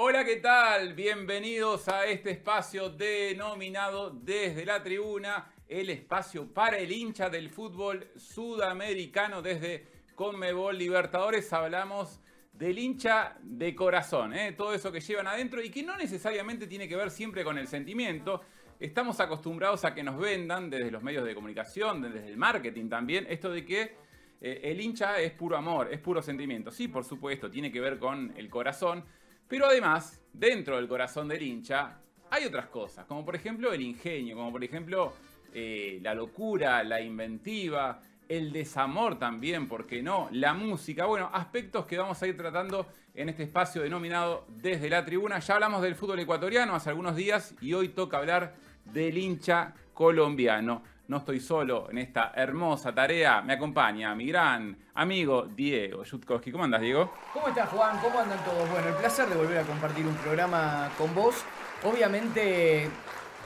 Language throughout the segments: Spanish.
Hola, ¿qué tal? Bienvenidos a este espacio denominado desde la tribuna, el espacio para el hincha del fútbol sudamericano desde Conmebol Libertadores. Hablamos del hincha de corazón, ¿eh? todo eso que llevan adentro y que no necesariamente tiene que ver siempre con el sentimiento. Estamos acostumbrados a que nos vendan desde los medios de comunicación, desde el marketing también, esto de que eh, el hincha es puro amor, es puro sentimiento. Sí, por supuesto, tiene que ver con el corazón, pero además, dentro del corazón del hincha, hay otras cosas, como por ejemplo el ingenio, como por ejemplo eh, la locura, la inventiva, el desamor también, ¿por qué no? La música, bueno, aspectos que vamos a ir tratando en este espacio denominado Desde la Tribuna. Ya hablamos del fútbol ecuatoriano hace algunos días y hoy toca hablar del hincha colombiano. No estoy solo en esta hermosa tarea. Me acompaña mi gran amigo Diego Yutkowski. ¿Cómo andas, Diego? ¿Cómo estás, Juan? ¿Cómo andan todos? Bueno, el placer de volver a compartir un programa con vos. Obviamente,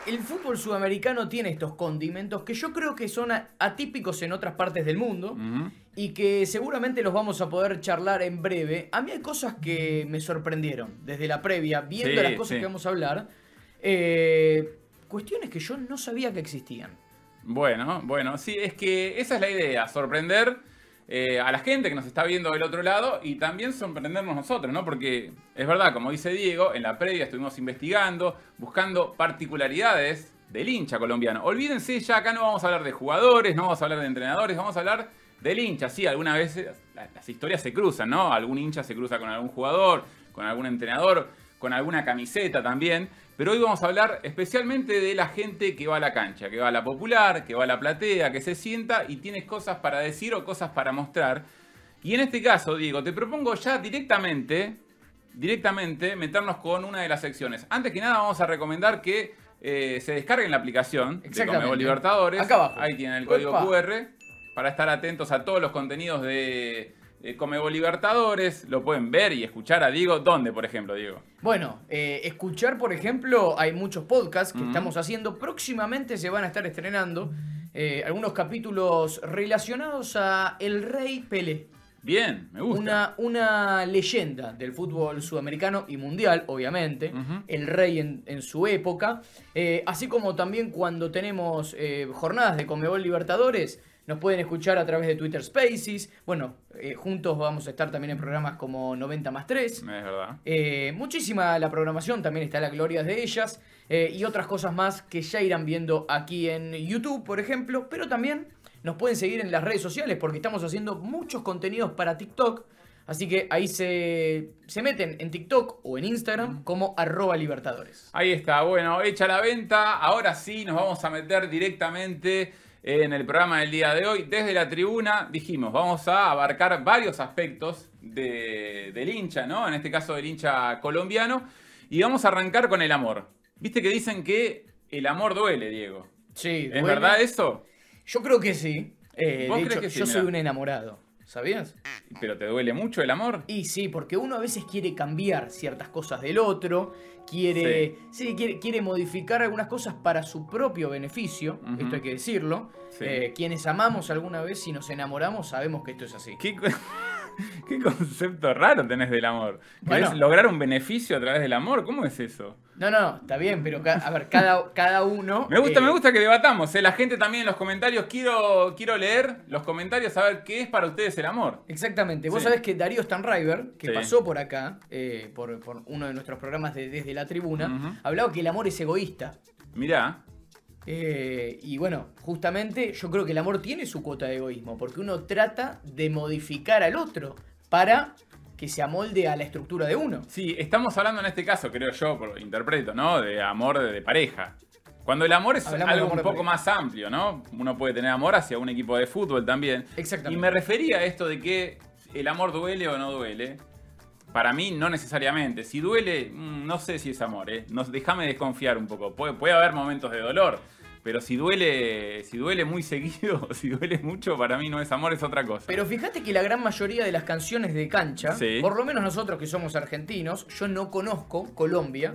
el fútbol sudamericano tiene estos condimentos que yo creo que son atípicos en otras partes del mundo y que seguramente los vamos a poder charlar en breve. A mí hay cosas que me sorprendieron desde la previa, viendo las cosas que vamos a hablar. Eh, cuestiones que yo no sabía que existían. Bueno, bueno, sí, es que esa es la idea, sorprender eh, a la gente que nos está viendo del otro lado y también sorprendernos nosotros, ¿no? Porque es verdad, como dice Diego, en la previa estuvimos investigando, buscando particularidades del hincha colombiano. Olvídense, ya acá no vamos a hablar de jugadores, no vamos a hablar de entrenadores, vamos a hablar del hincha. Sí, algunas veces las historias se cruzan, ¿no? Algún hincha se cruza con algún jugador, con algún entrenador, con alguna camiseta también. Pero hoy vamos a hablar especialmente de la gente que va a la cancha, que va a la popular, que va a la platea, que se sienta y tiene cosas para decir o cosas para mostrar. Y en este caso, Diego, te propongo ya directamente, directamente meternos con una de las secciones. Antes que nada vamos a recomendar que eh, se descarguen la aplicación de Comebol Libertadores. Acá abajo. Ahí tienen el código QR para estar atentos a todos los contenidos de eh, Comebol Libertadores, lo pueden ver y escuchar a Diego. ¿Dónde, por ejemplo, Diego? Bueno, eh, escuchar, por ejemplo, hay muchos podcasts que estamos haciendo. Próximamente se van a estar estrenando eh, algunos capítulos relacionados a El Rey Pelé. Bien, me gusta. Una, una leyenda del fútbol sudamericano y mundial, obviamente. El rey en, su época. así como también cuando tenemos jornadas de Comebol Libertadores nos pueden escuchar a través de Twitter Spaces. Bueno, eh, juntos vamos a estar también en programas como 90 más 3. Es verdad. Eh, muchísima la programación, también está la gloria de ellas. Eh, y otras cosas más que ya irán viendo aquí en YouTube, por ejemplo. Pero también nos pueden seguir en las redes sociales porque estamos haciendo muchos contenidos para TikTok. Así que ahí se, se, meten en TikTok o en Instagram como arroba libertadores. Ahí está, bueno, hecha la venta. Ahora sí nos vamos a meter directamente en el programa del día de hoy. Desde la tribuna dijimos, vamos a abarcar varios aspectos del hincha, ¿no? En este caso del hincha colombiano. Y vamos a arrancar con el amor. Viste que dicen que el amor duele, Diego. Sí. ¿Es verdad eso? Yo creo que sí. Eh, de hecho, yo soy un enamorado. ¿Sabías? ¿Pero te duele mucho el amor? Y sí, porque uno a veces quiere cambiar ciertas cosas del otro, quiere, sí. quiere, modificar algunas cosas para su propio beneficio, esto hay que decirlo. Eh, quienes amamos alguna vez y nos enamoramos sabemos que esto es así. ¿Qué, qué concepto raro tenés del amor? ¿Querés lograr un beneficio a través del amor? ¿Cómo es eso? No, no, está bien, pero a ver, cada, cada uno. Me gusta, me eh, gusta que debatamos. ¿eh? La gente también en los comentarios, quiero, quiero leer los comentarios, a ver qué es para ustedes el amor. Exactamente. Vos sabés que Darío Stanriver, que pasó por acá, eh, por, uno de nuestros programas de Desde la Tribuna, hablaba que el amor es egoísta. Mirá. y bueno, justamente yo creo que el amor tiene su cuota de egoísmo, porque uno trata de modificar al otro para que se amolde a la estructura de uno. Sí, estamos hablando en este caso, creo yo, por interpreto, ¿no? De amor de, pareja. Cuando el amor es algo un poco más amplio, ¿no? Uno puede tener amor hacia un equipo de fútbol también. Exactamente. Y me refería a esto de que el amor duele o no duele. Para mí, no necesariamente. Si duele, mm, no sé si es amor, ¿eh? déjame desconfiar un poco. Puede, puede haber momentos de dolor. Pero si duele, si duele muy seguido, si duele mucho, para mí no es amor, es otra cosa. Pero fíjate que la gran mayoría de las canciones de cancha, por lo menos nosotros que somos argentinos, yo no conozco Colombia,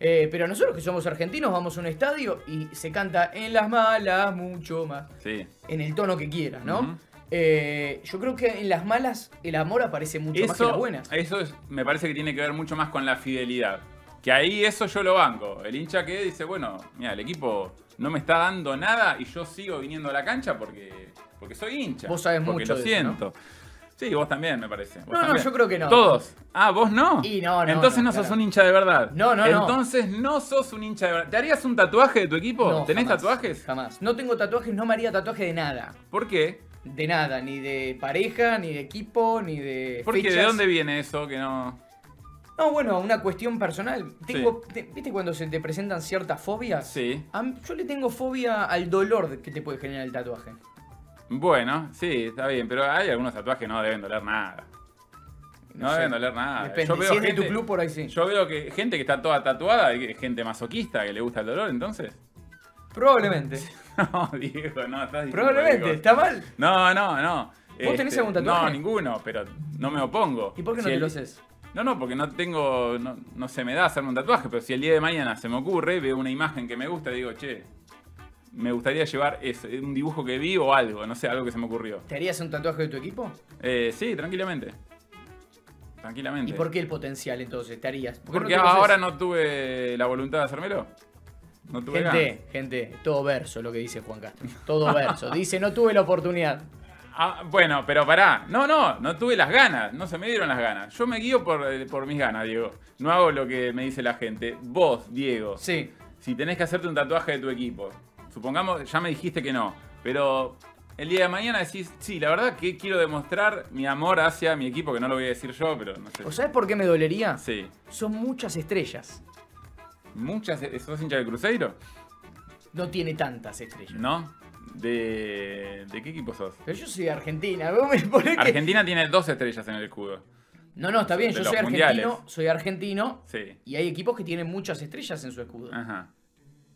eh, pero nosotros que somos argentinos vamos a un estadio y se canta en las malas mucho más. Sí. En el tono que quieras, ¿no? Eh, yo creo que en las malas el amor aparece mucho más que en las buenas. Eso es- me parece que tiene que ver mucho más con la fidelidad. Que ahí eso yo lo banco. El hincha que dice, bueno, mira, el equipo no me está dando nada y yo sigo viniendo a la cancha porque, porque soy hincha. Vos sabés porque mucho lo de eso, ¿no? siento. Sí, vos también, me parece. Vos No, no, yo creo que no. Todos. Ah, vos no. Y no, no, Entonces no, no, sos claro. un hincha de verdad. No, no, no. Entonces no sos un hincha de verdad. ¿Te harías un tatuaje de tu equipo? No, ¿Tenés jamás, tatuajes? Jamás. No tengo tatuajes, no me haría tatuaje de nada. ¿Por qué? De nada, ni de pareja, ni de equipo, ni de. Porque ¿de fechas. dónde viene eso que no...? No, bueno, una cuestión personal. Tengo, te- ¿Viste cuando se te presentan ciertas fobias? Sí. A yo le tengo fobia al dolor que te puede generar el tatuaje. Bueno, sí, está bien, pero hay algunos tatuajes que no deben doler nada. No, sé. deben doler nada. Depende. Yo veo si es de gente- tu club, por ahí sí. Yo veo que gente que está toda tatuada, gente masoquista que le gusta el dolor, entonces. Probablemente. No, Diego, no, estás diciendo Probablemente. ¿Está mal? No, no, no. ¿Vos tenés algún tatuaje? No, ninguno, pero no me opongo. ¿Y por qué no Si te el- lo haces? No, no, porque no tengo, no, no se me da hacerme un tatuaje, pero si el día de mañana se me ocurre, veo una imagen que me gusta y digo, che, me gustaría llevar ese, un dibujo que vi o algo, no sé, algo que se me ocurrió. ¿Te harías un tatuaje de tu equipo? Eh, sí, tranquilamente. Tranquilamente. ¿Y por qué el potencial entonces? ¿Te harías? ¿Por no Porque te ahora no tuve la voluntad de hacérmelo. No tuve ganas. Gente, gente, todo verso lo que dice Juan Castro. Todo verso. Dice, no tuve la oportunidad. Ah, bueno, pero pará. No, no, no tuve las ganas. No se me dieron las ganas. Yo me guío por, eh, por mis ganas, Diego. No hago lo que me dice la gente. Vos, Diego, Sí. si tenés que hacerte un tatuaje de tu equipo, supongamos, ya me dijiste que no, pero el día de mañana decís, sí, la verdad que quiero demostrar mi amor hacia mi equipo, que no lo voy a decir yo, pero no sé. ¿O sabes por qué me dolería? Sí. Son muchas estrellas. Muchas, ¿sos hincha del Cruzeiro? No tiene tantas estrellas. ¿No? ¿De, ¿De qué equipo sos? Pero yo soy de Argentina. vos me ponés que- Argentina tiene dos estrellas en el escudo. No, no, está bien. De Yo los soy argentino. mundiales. Soy argentino. Sí. Y hay equipos que tienen muchas estrellas en su escudo. Ajá.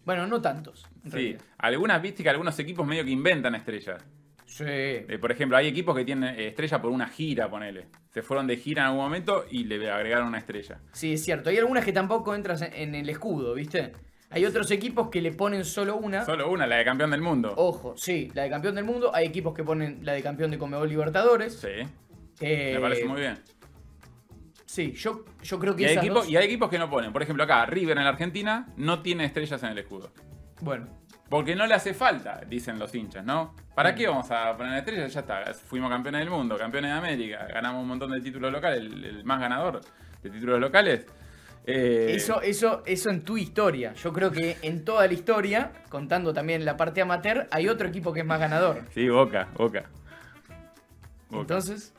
Bueno, no tantos. en Sí. realidad. Algunas, viste que algunos equipos medio que inventan estrellas. Sí. Eh, por ejemplo, hay equipos que tienen eh, estrella por una gira, ponele. Se fueron de gira en algún momento y le agregaron una estrella. Sí, es cierto. Hay algunas que tampoco entras en, en el escudo, ¿viste? Hay otros equipos que le ponen solo una. Solo una, la de campeón del mundo. Ojo, sí, la de campeón del mundo. Hay equipos que ponen la de campeón de Conmebol Libertadores. Sí, Eh, me parece muy bien. Sí, yo, yo creo que Y hay, esas equipos, dos- y hay equipos que no ponen. Por ejemplo, acá, River en la Argentina no tiene estrellas en el escudo. Bueno, Porque no le hace falta, dicen los hinchas, ¿no? ¿Para qué vamos a poner estrellas? Ya está, fuimos campeones del mundo, campeones de América, ganamos un montón de títulos locales, el, el más ganador de títulos locales. Eh, eso, eso, eso en tu historia. Yo creo que en toda la historia, contando también la parte amateur, hay otro equipo que es más ganador. Sí, Boca, Boca. Boca. Entonces,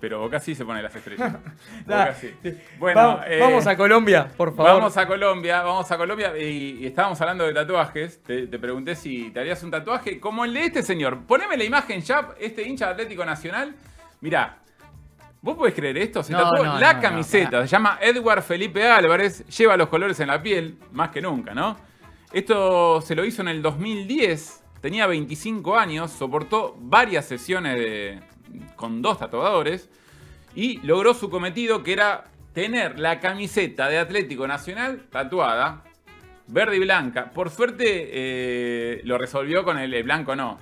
Pero Boca sí se pone las estrellas. Boca sí. Bueno, vamos, eh, vamos a Colombia, por favor. Vamos a Colombia, vamos a Colombia y, y estábamos hablando de tatuajes. Te, te pregunté si te harías un tatuaje como el de este señor. Poneme la imagen ya, este hincha de Atlético Nacional. Mirá, ¿vos podés creer esto? Se No, tatuó no, la no, camiseta, se llama Edward Felipe Álvarez, lleva los colores en la piel, más que nunca, ¿no? Esto se lo hizo en el 2010, tenía 25 años, soportó varias sesiones de- con dos tatuadores y logró su cometido que era tener la camiseta de Atlético Nacional tatuada, verde y blanca. Por suerte eh, lo resolvió con el, el blanco no.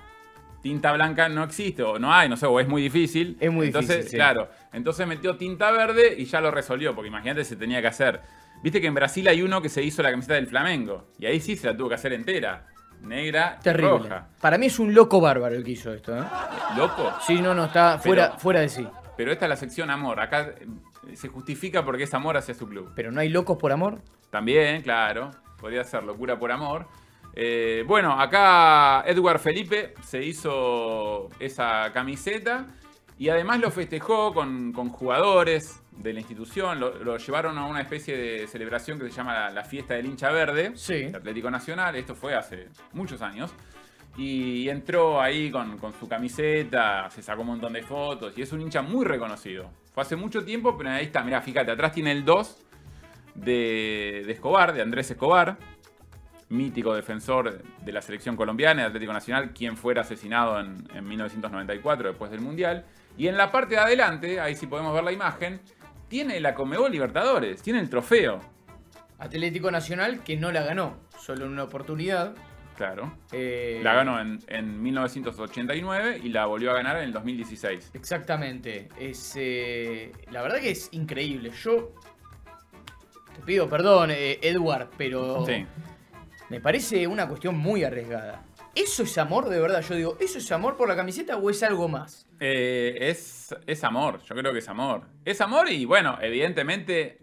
Tinta blanca no existe, o no hay, no sé, o es muy difícil. Es muy entonces, difícil, sí. Claro, entonces metió tinta verde y ya lo resolvió, porque imagínate se tenía que hacer. Viste que en Brasil hay uno que se hizo la camiseta del Flamengo, y ahí sí se la tuvo que hacer entera, negra, y Terrible. roja. Para mí es un loco bárbaro el que hizo esto, ¿eh? Loco. Sí, no, no, está fuera, Pero- fuera de sí. Pero esta es la sección amor. Acá eh, se justifica porque es amor hacia su club. Pero no hay locos por amor. También, claro. Podría ser locura por amor. Eh, bueno, acá Edward Felipe se hizo esa camiseta y además lo festejó con, con jugadores de la institución. Lo, lo llevaron a una especie de celebración que se llama la, la Fiesta del Hincha Verde Sí. de Atlético Nacional. Esto fue hace muchos años. Y entró ahí con, con su camiseta, se sacó un montón de fotos y es un hincha muy reconocido. Fue hace mucho tiempo, pero ahí está, mirá, fíjate, atrás tiene el 2 de, de Escobar, de Andrés Escobar, mítico defensor de la selección colombiana, de Atlético Nacional, quien fuera asesinado en, en 1994 después del Mundial. Y en la parte de adelante, ahí sí podemos ver la imagen, tiene la Comebol Libertadores, tiene el trofeo. Atlético Nacional que no la ganó, solo en una oportunidad. Claro. Eh, La ganó en, en 1989 y la volvió a ganar en el 2016. Exactamente. Es, eh, la verdad que es increíble. Yo te pido perdón, eh, Edward, pero Sí. Me parece una cuestión muy arriesgada. ¿Eso es amor de verdad? Yo digo, ¿eso es amor por la camiseta o es algo más? Eh, es, es amor, yo creo que es amor. Es amor y bueno, evidentemente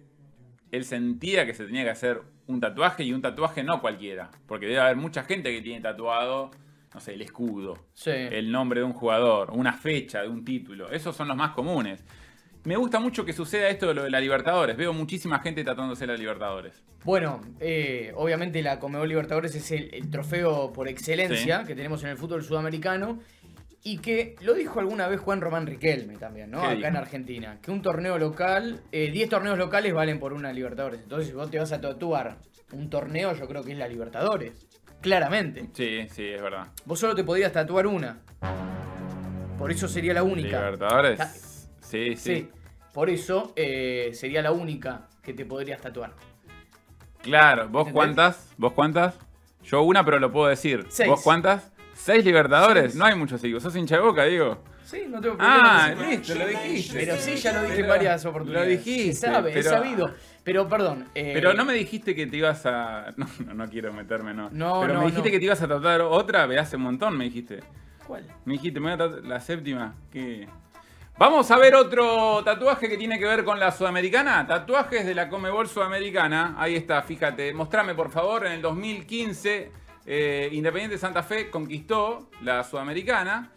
él sentía que se tenía que hacer un tatuaje y un tatuaje no cualquiera. Porque debe haber mucha gente que tiene tatuado, no sé, el escudo, Sí. el nombre de un jugador, una fecha de un título. Esos son los más comunes. Me gusta mucho que suceda esto de lo de la Libertadores. Veo muchísima gente tatuándose la Libertadores. Bueno, eh, obviamente la Comebol Libertadores es el, el trofeo por excelencia que tenemos en el fútbol sudamericano y que lo dijo alguna vez Juan Román Riquelme también, ¿no? ¿Qué Acá dijo? en Argentina, que un torneo local, eh, 10 torneos locales valen por una Libertadores. Entonces, si vos te vas a tatuar un torneo, yo creo que es la Libertadores. Claramente. Sí, sí, es verdad. Vos solo te podías tatuar una. Por eso sería la única. Libertadores. Sí, sí. Sí. Por eso eh, sería la única que te podrías tatuar. Claro, ¿vos ¿Entendés? cuántas? ¿Vos cuántas? Yo una, pero lo puedo decir. Seis. ¿Vos cuántas? ¿Seis Libertadores? Seis. No hay muchos, digo. ¿Sos hincha de boca, digo? Sí, no tengo problema. Ah, listo, lo dijiste. Pero sí, ya lo dije en Pero- varias oportunidades. Lo dijiste. Se sabe, es pero- sabido. Pero perdón. eh, Pero no me dijiste que te ibas a. No, no, no quiero meterme, no. No, Pero no, me dijiste no. que te ibas a tratar otra, ve hace un montón, me dijiste. ¿Cuál? Me dijiste, me voy a tatuar la séptima. ¿Qué? Vamos a ver otro tatuaje que tiene que ver con la Sudamericana. Tatuajes de la Comebol Sudamericana. Ahí está, fíjate. Mostrame, por favor. En el 2015, eh, Independiente Santa Fe conquistó la Sudamericana.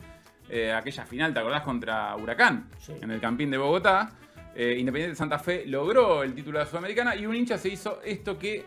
Eh, aquella final, ¿te acordás? Contra Huracán. Sí. En el Campín de Bogotá. Eh, Independiente Santa Fe logró el título de la Sudamericana. Y un hincha se hizo esto que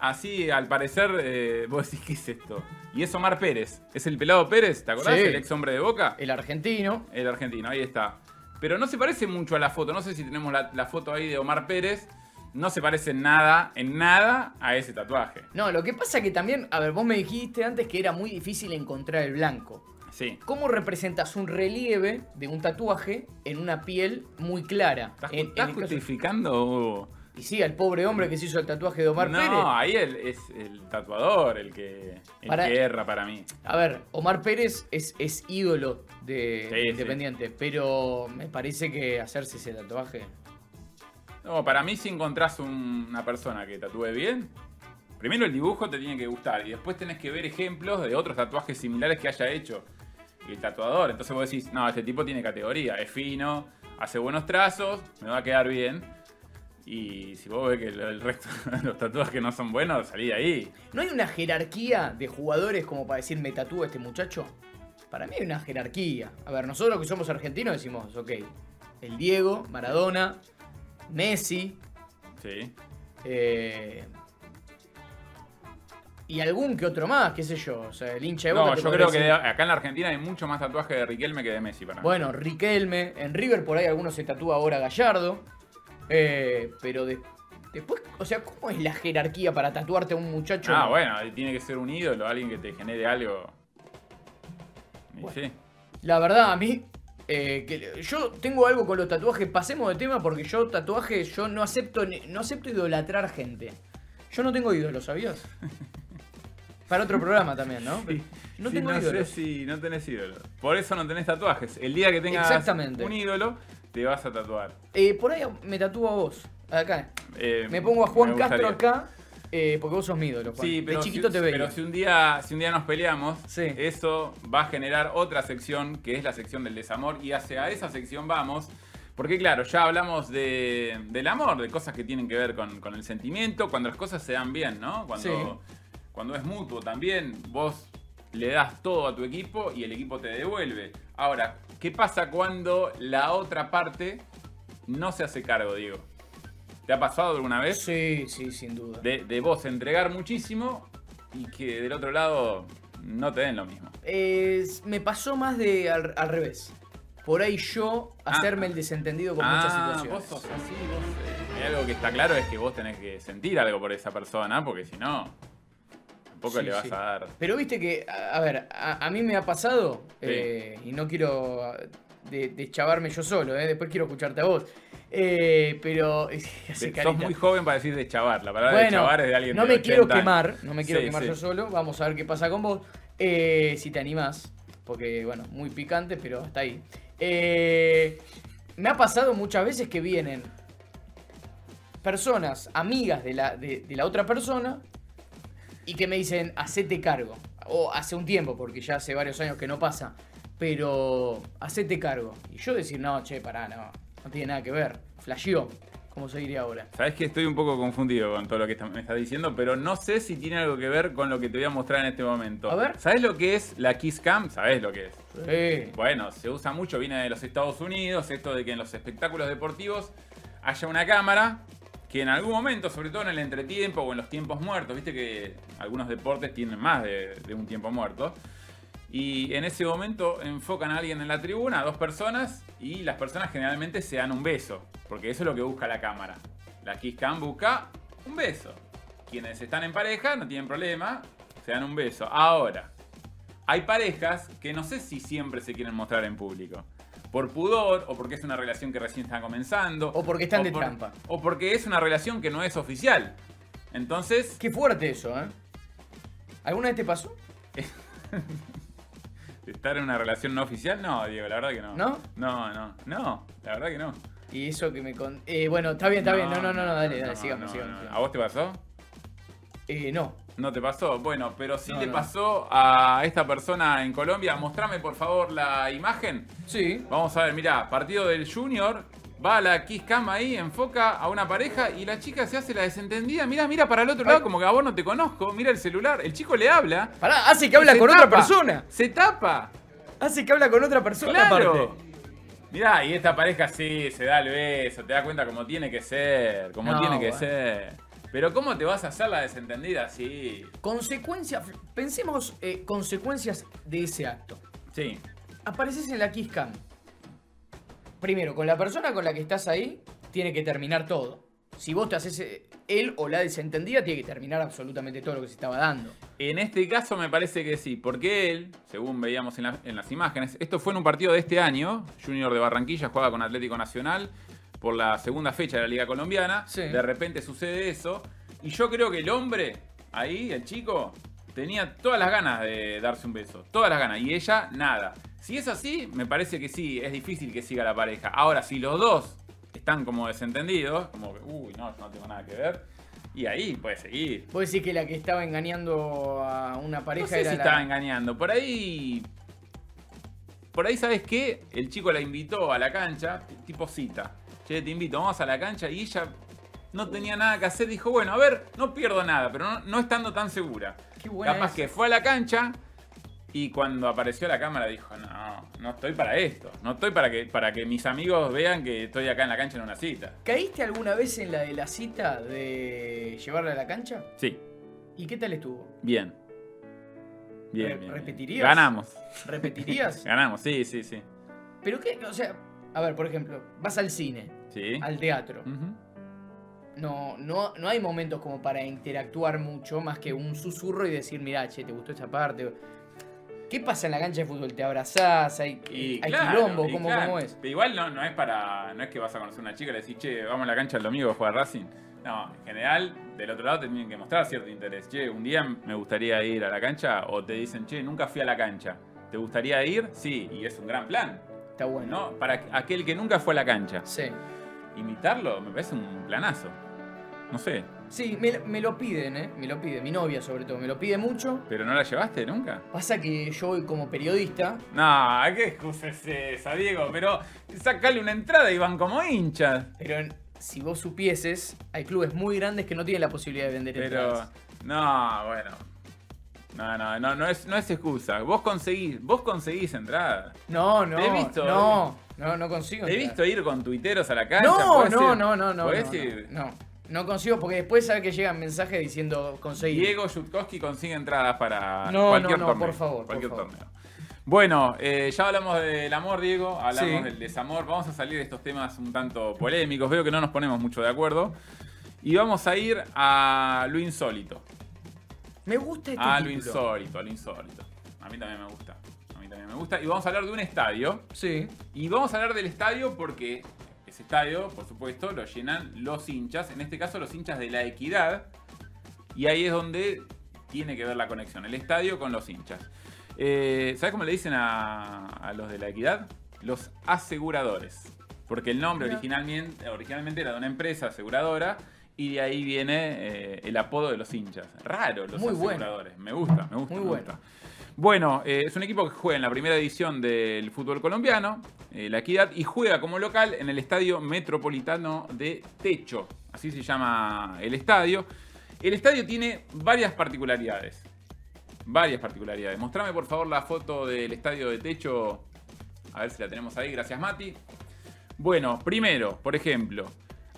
así al parecer eh, vos decís, ¿qué es esto? Y es Omar Pérez. Es el pelado Pérez, ¿te acordás? Sí. El ex hombre de Boca. El argentino. El argentino, ahí está. Pero no se parece mucho a la foto. No sé si tenemos la, la foto ahí de Omar Pérez. No se parece en nada, en nada a ese tatuaje. No, lo que pasa que también, a ver, vos me dijiste antes que era muy difícil encontrar el blanco. Sí. ¿Cómo representas un relieve de un tatuaje en una piel muy clara? ¿Estás, En- en estás el caso- justificando? Y sí, al pobre hombre que se hizo el tatuaje de Omar no, Pérez. ahí el- es el tatuador el que, el Para- que erra para mí. A ver, Omar Pérez es, es ídolo de Sí. Independiente, pero me parece que hacerse ese tatuaje. No, para mí si encontrás un- una persona que tatúe bien, primero el dibujo te tiene que gustar y después tenés que ver ejemplos de otros tatuajes similares que haya hecho el tatuador. Entonces vos decís, no, este tipo tiene categoría, es fino, hace buenos trazos, me va a quedar bien. Y si vos ves que el resto de los tatuajes no son buenos, salí de ahí. ¿No hay una jerarquía de jugadores como para decir me tatúa este muchacho? Para mí hay una jerarquía. A ver, nosotros que somos argentinos decimos, ok, el Diego, Maradona, Messi, Sí. eh, y algún que otro más, qué sé yo. O sea, el hincha de Boca No, yo creo que decir, acá en la Argentina hay mucho más tatuaje de Riquelme que de Messi para mí. Bueno, Riquelme, en River por ahí algunos se tatúa ahora Gallardo. Eh, pero de- después, o sea, ¿cómo es la jerarquía para tatuarte a un muchacho? Ah, bueno, tiene que ser un ídolo, alguien que te genere algo. Bueno. sí. La verdad, a mí. eh, que yo tengo algo con los tatuajes. Pasemos de tema porque yo, tatuajes, yo no acepto, ni- no acepto idolatrar gente. Yo no tengo ídolos, ¿sabías? Para otro programa también, ¿no? No Sí, tengo no ídolos. sé si no tenés ídolos. Por eso no tenés tatuajes. El día que tengas un ídolo, te vas a tatuar. Eh, por ahí me tatúo a vos. Acá. Eh, Me pongo a Juan Castro acá. eh, porque vos sos mi ídolo, Juan. Sí, pero, de chiquito si, te veía. pero si un día si un día nos peleamos, Sí. eso va a generar otra sección que es la sección del desamor y hacia esa sección vamos. Porque claro, ya hablamos de, del amor, de cosas que tienen que ver con, con el sentimiento, cuando las cosas se dan bien, ¿no? Cuando, cuando es mutuo también, vos le das todo a tu equipo y el equipo te devuelve. Ahora, ¿qué pasa cuando la otra parte no se hace cargo, Diego? ¿Te ha pasado alguna vez? Sí, sí, sin duda. de, de vos entregar muchísimo y que del otro lado no te den lo mismo. Eh, me pasó más de al, al revés. Por ahí yo hacerme Ah. el desentendido con muchas Ah, situaciones. vos sos así, vos. eh, algo que está claro es que vos tenés que sentir algo por esa persona, porque si no, tampoco Sí, le vas sí. a dar. Pero viste que, a, a ver, a, a mí me ha pasado, Sí. eh, y no quiero de, de chavarme yo solo, ¿eh? después quiero escucharte a vos. Eh, pero. hace Sos muy joven para decir de chavar. La palabra de Bueno, chavar es de alguien no de me 80 quiero quemar, no me quiero quemar yo solo. Vamos a ver qué pasa con vos. Eh, si te animás, porque bueno, muy picante, pero hasta ahí. Eh, me ha pasado muchas veces que vienen personas, amigas de la, de, de la otra persona, y que me dicen, hacete cargo. O hace un tiempo, porque ya hace varios años que no pasa. Pero, hacete cargo. Y yo decir, no, che, pará, no. No tiene nada que ver. Flasheó, como se diría ahora. Sabes que estoy un poco confundido con todo lo que está- me estás diciendo, pero no sé si tiene algo que ver con lo que te voy a mostrar en este momento. A ver. ¿Sabes lo que es la Kiss Cam? ¿Sabes lo que es? Sí. Bueno, se usa mucho, viene de los Estados Unidos, esto de que en los espectáculos deportivos haya una cámara que en algún momento, sobre todo en el entretiempo o en los tiempos muertos, viste que algunos deportes tienen más de, un tiempo muerto, y en ese momento enfocan a alguien en la tribuna, a dos personas, y las personas generalmente se dan un beso, porque eso es lo que busca la cámara. La Kiss Cam busca un beso. Quienes están en pareja no tienen problema, se dan un beso. Ahora, hay parejas que no sé si siempre se quieren mostrar en público. Por pudor, o porque es una relación que recién está comenzando. O porque están de por- trampa. O porque es una relación que no es oficial. Entonces, Qué fuerte eso, ¿eh? ¿Alguna vez te pasó? estar en una relación no oficial, no, Diego, la verdad que no. ¿No? No, no, no, la verdad que no. Y eso que me con... Eh, bueno, está bien, está bien. No, no, no, no, dale, dale, no, sigamos, sigamos. sigamos. ¿A vos te pasó? Eh, no. ¿No te pasó? Bueno, pero sí No, le no. pasó a esta persona en Colombia. Mostrame por favor la imagen. Sí. Vamos a ver, mirá, partido del Junior. Va a la Kiss Cam ahí, enfoca a una pareja y la chica se hace la desentendida. Mira, mira para el otro Ay. lado, como que a vos no te conozco. Mira el celular. El chico le habla. Pará, hace que habla con otra persona. Se tapa. Hace que habla con otra persona Claro. aparte. Mirá, y esta pareja sí, se da el beso, te das cuenta como tiene que ser, como No, tiene que bueno. ser. Pero ¿cómo te vas a hacer la desentendida así? Consecuencias, pensemos eh, consecuencias de ese acto. Sí. Apareces en la Kiss Cam. Primero, con la persona con la que estás ahí, tiene que terminar todo. Si vos te haces eh, él o la desentendida, tiene que terminar absolutamente todo lo que se estaba dando. En este caso me parece que sí, porque él, según veíamos en, la- en las imágenes, esto fue en un partido de este año, Junior de Barranquilla juega con Atlético Nacional por la segunda fecha de la Liga Colombiana, Sí. de repente sucede eso, y yo creo que el hombre, ahí, el chico, tenía todas las ganas de darse un beso, todas las ganas, y ella nada. Si es así, me parece que sí, es difícil que siga la pareja. Ahora, si los dos están como desentendidos, como que, uy, no, yo no tengo nada que ver, y ahí puede seguir. Vos decís que la que estaba engañando a una pareja No sé era si la... estaba engañando. Por ahí. Por ahí, ¿sabes qué? El chico la invitó a la cancha, tipo cita. Che, te invito, vamos a la cancha. Y ella no tenía nada que hacer. Dijo, bueno, a ver, no pierdo nada, pero no, no estando tan segura. Qué buena Capaz esa. que fue a la cancha y cuando apareció la cámara dijo, no, no estoy para esto. No estoy para que, para que mis amigos vean que estoy acá en la cancha en una cita. ¿Caíste alguna vez en la de la cita de llevarla a la cancha? Sí, ¿Y qué tal estuvo? bien. Bien, Re- bien, bien. ¿repetirías? Ganamos. ¿Repetirías? Ganamos, sí, sí, sí. Pero qué, o sea, a ver, por ejemplo, vas al cine, Sí. al teatro. No, no, no hay momentos como para interactuar mucho más que un susurro y decir, mira, che, ¿te gustó esta parte? ¿Qué pasa en la cancha de fútbol? ¿Te abrazás? ¿Hay, Y hay claro, quilombo? y ¿Cómo, claro. cómo es? Pero igual no, no es para. No es que vas a conocer a una chica y le decís, che, vamos a la cancha el domingo a jugar Racing. No, en general, del otro lado te tienen que mostrar cierto interés. Che, un día me gustaría ir a la cancha. O te dicen, che, nunca fui a la cancha. ¿Te gustaría ir? Sí, y es un gran plan. Está bueno. ¿No? Para aquel que nunca fue a la cancha. Sí. Imitarlo me parece un planazo. No sé. Sí, me, me lo piden, ¿eh? Me lo pide, mi novia sobre todo, me lo pide mucho. ¿Pero no la llevaste nunca? Pasa que yo voy como periodista. No, ¿qué excusa es esa, Diego? Pero sacale una entrada y van como hinchas. Pero si vos supieses, hay clubes muy grandes que no tienen la posibilidad de vender Pero, entradas. no, bueno. No, no, no, no es, no es excusa. Vos conseguís, vos conseguís entrada. No, no, Te he visto, no, no, no consigo. Te he visto ir con tuiteros a la cancha. No, ¿podés no, no, no, no, ¿Podés no, ir? no, no, consigo porque después sabe que llegan mensajes diciendo conseguir. Diego Yutkowski consigue entradas para No, cualquier no, no, torneo. por favor, por Cualquier favor. torneo. Bueno, eh, ya hablamos del amor, Diego, hablamos Sí. del desamor. Vamos a salir de estos temas un tanto polémicos. Veo que no nos ponemos mucho de acuerdo. Y vamos a ir a lo insólito. Me gusta este Ah, lo título. insólito, lo insólito. A mí también me gusta. A mí también me gusta. Y vamos a hablar de un estadio. Sí. Y vamos a hablar del estadio porque ese estadio, por supuesto, lo llenan los hinchas. En este caso, los hinchas de la equidad. Y ahí es donde tiene que ver la conexión. El estadio con los hinchas. Eh, ¿Sabes cómo le dicen a, a los de la equidad? Los aseguradores. Porque el nombre originalmente, originalmente era de una empresa aseguradora y de ahí viene eh, el apodo de los hinchas. Raro, los Muy bueno. aseguradores. Me gusta, me gusta. Muy me bueno. gusta. Bueno, eh, es un equipo que juega en la primera división del fútbol colombiano, eh, la Equidad, y juega como local en el Estadio Metropolitano de Techo. Así se llama el estadio. El estadio tiene varias particularidades. Varias particularidades. Mostrame por favor la foto del estadio de Techo. A ver si la tenemos ahí. Gracias, Mati. Bueno, primero, por ejemplo,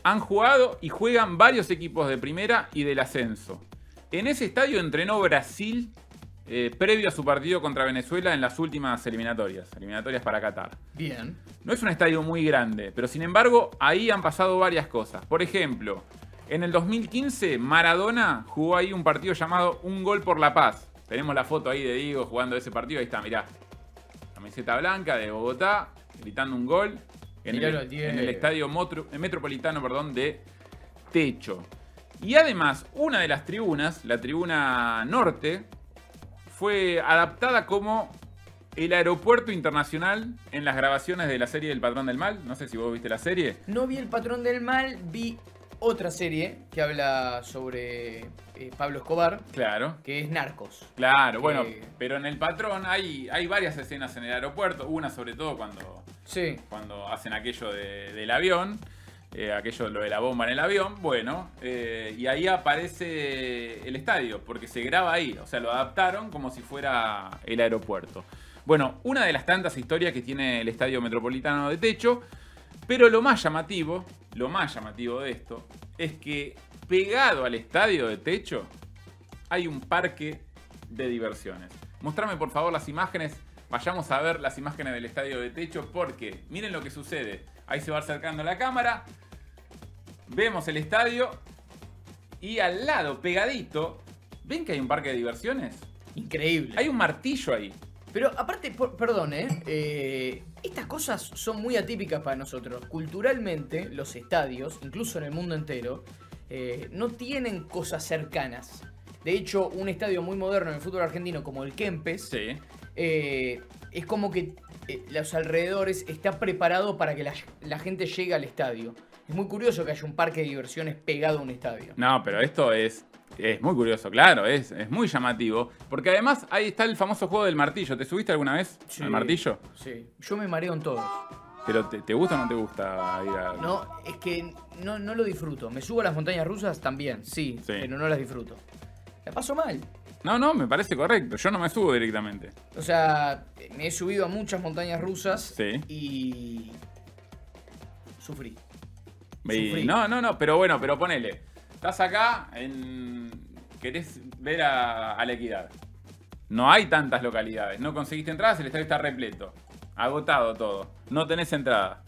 han jugado y juegan varios equipos de primera y del ascenso. En ese estadio entrenó Brasil eh, previo a su partido contra Venezuela en las últimas eliminatorias, eliminatorias para Qatar. Bien. No es un estadio muy grande, pero sin embargo ahí han pasado varias cosas. Por ejemplo, en el 2015 Maradona jugó ahí un partido llamado Un Gol por la Paz. Tenemos la foto ahí de Diego jugando ese partido, ahí está, mirá. Camiseta blanca de Bogotá, gritando un gol en, el, en el estadio eh, metropolitano perdón, de Techo. Y además, una de las tribunas, la tribuna norte, fue adaptada como el aeropuerto internacional en las grabaciones de la serie del Patrón del Mal. No sé si vos viste la serie. No vi El Patrón del Mal, vi otra serie que habla sobre eh, Pablo Escobar, Claro. que es Narcos. Claro, Que- bueno, pero en el Patrón hay, hay varias escenas en el aeropuerto. Una sobre todo cuando, Sí. cuando hacen aquello de- del avión. eh, aquello lo de la bomba en el avión, bueno, eh, y ahí aparece el estadio, porque se graba ahí, o sea, lo adaptaron como si fuera el aeropuerto. Bueno, una de las tantas historias que tiene el Estadio Metropolitano de Techo, pero lo más llamativo, lo más llamativo de esto, es que pegado al Estadio de Techo hay un parque de diversiones. Mostrame por favor las imágenes. Vayamos a ver las imágenes del estadio de techo porque miren lo que sucede. Ahí se va acercando la cámara. Vemos el estadio y al lado, pegadito, ¿ven que hay un parque de diversiones? Increíble. Hay un martillo ahí. Pero aparte, por- perdón, ¿eh? Eh, Estas cosas son muy atípicas para nosotros. Culturalmente, los estadios, incluso en el mundo entero, eh, no tienen cosas cercanas. De hecho, un estadio muy moderno en el fútbol argentino como el Kempes, Sí. eh, es como que eh, los alrededores está preparado para que la, la gente llegue al estadio. Es muy curioso que haya un parque de diversiones pegado a un estadio. No, pero esto es, es muy curioso, claro, es, es muy llamativo. Porque además ahí está el famoso juego del martillo. ¿Te subiste alguna vez Sí. al martillo? Sí. Yo me mareo en todos. ¿Pero te, te gusta o no te gusta ir a.? No, es que no, no lo disfruto. Me subo a las montañas rusas también, sí, Sí. pero no las disfruto. La paso mal. No, no, me parece correcto. Yo no me subo directamente. O sea, me he subido a muchas montañas rusas Sí. y sufrí. Y- Sufrí. no, no, no, pero bueno, pero ponele. Estás acá en. querés ver a, a la equidad. No hay tantas localidades. No conseguiste entradas, el estadio está repleto. Agotado todo. No tenés entrada.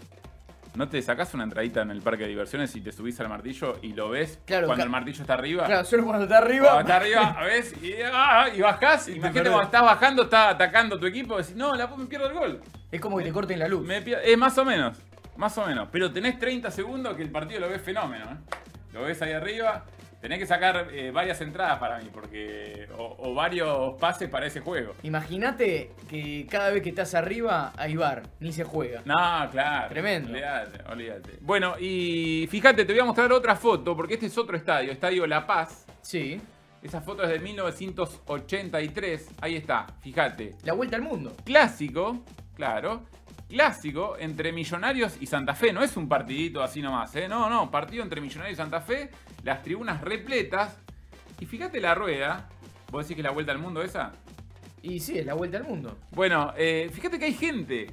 ¿No te sacás una entradita en el parque de diversiones y te subís al martillo y lo ves Claro, cuando el martillo está arriba? Claro, solo cuando está arriba. Cuando está arriba, ves, y, ah, y bajás. Y te Imagínate cuando estás bajando, está atacando tu equipo. Decís, no, la, me pierdo el gol. Es como que te corten la luz. Me eh, más o menos, más o menos. Pero tenés 30 segundos que el partido lo ves fenómeno. ¿eh? Lo ves ahí arriba. Tenés que sacar eh, varias entradas para mí, porque. O, o varios pases para ese juego. Imagínate que cada vez que estás arriba hay bar, ni se juega. No, claro. Tremendo. Olvídate, olvídate. Bueno, y fíjate, te voy a mostrar otra foto, porque este es otro estadio, Estadio La Paz. Sí, Esa foto es de 1983. Ahí está, fíjate. la vuelta al mundo. clásico, claro, clásico entre Millonarios y Santa Fe. No es un partidito así nomás, ¿eh? No, no, partido entre Millonarios y Santa Fe, las tribunas repletas. Y fíjate la rueda. ¿Vos decís que es la vuelta al mundo esa? Y sí, es la vuelta al mundo. Bueno, eh, fíjate que hay gente.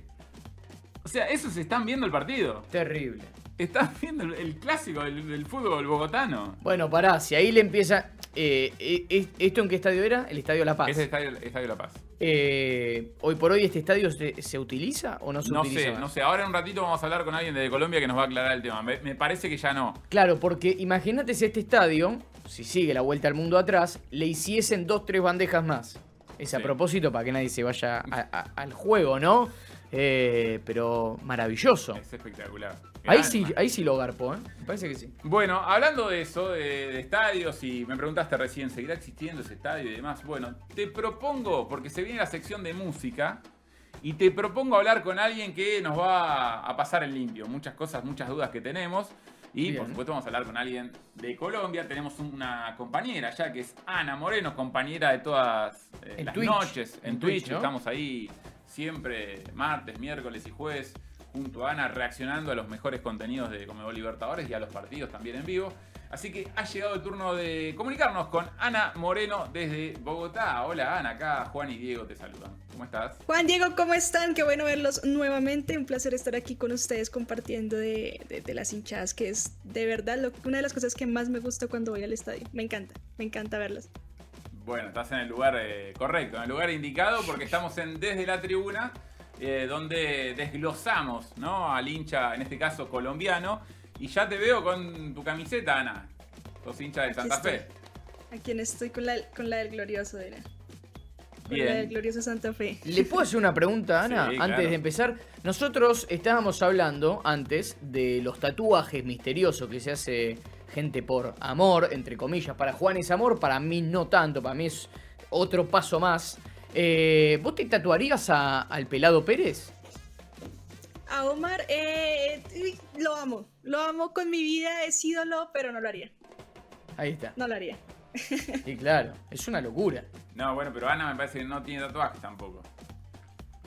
O sea, esos están viendo el partido. Terrible. Están viendo el, el clásico del, del fútbol bogotano. Bueno, pará, si ahí le empieza. eh, eh, es- ¿Esto en qué estadio era? El Estadio La Paz. Ese estadio, estadio La Paz. Eh, hoy por hoy este estadio se, se utiliza o no se No utiliza sé, más? no sé. Ahora en un ratito vamos a hablar con alguien de Colombia que nos va a aclarar el tema. Me, me parece que ya no. Claro, porque imagínate si este estadio, si sigue la vuelta al mundo atrás, le hiciesen dos, tres bandejas más. Es a propósito para que nadie se vaya al juego, ¿no? Eh, pero maravilloso. Es espectacular. Ahí sí, ahí sí lo garpo, ¿eh? Me parece que sí. Bueno, hablando de eso, de, estadios, y me preguntaste recién, ¿seguirá existiendo ese estadio y demás? Bueno, te propongo, porque se viene la sección de música, y te propongo hablar con alguien que nos va a pasar en limpio. Muchas cosas, muchas dudas que tenemos. Y por supuesto vamos a hablar con alguien de Colombia. Tenemos una compañera ya que es Ana Moreno, compañera de todas eh, las noches en, Twitch. Estamos ahí siempre martes, miércoles y jueves junto a Ana reaccionando a los mejores contenidos de Comebol Libertadores y a los partidos también en vivo. Así que ha llegado el turno de comunicarnos con Ana Moreno desde Bogotá. Hola Ana, acá Juan y Diego te saludan. ¿Cómo estás? Juan, Diego, ¿cómo están? Qué bueno verlos nuevamente. Un placer estar aquí con ustedes compartiendo de, las hinchadas, que es de verdad una de las cosas que más me gusta cuando voy al estadio. Me encanta, me encanta verlas. Bueno, estás en el lugar eh, correcto, en el lugar indicado, porque estamos en Desde la Tribuna, eh, donde desglosamos ¿no? al hincha, en este caso colombiano. Y ya te veo con tu camiseta, Ana. Sos hincha de Santa Fe. A quien estoy con la, con la del glorioso, era. Con la del glorioso Santa Fe. ¿Le puedo hacer una pregunta, Ana? antes de empezar. Nosotros estábamos hablando antes de los tatuajes misteriosos que se hace gente por amor, entre comillas. Para Juan es amor, para mí no tanto, para mí es otro paso más. Eh, ¿Vos te tatuarías al pelado Pérez? A Omar, eh, lo amo. Lo amo con mi vida, es ídolo, pero no lo haría. Ahí está. No lo haría. Y claro, es una locura. No, bueno, pero Ana me parece que no tiene tatuajes tampoco.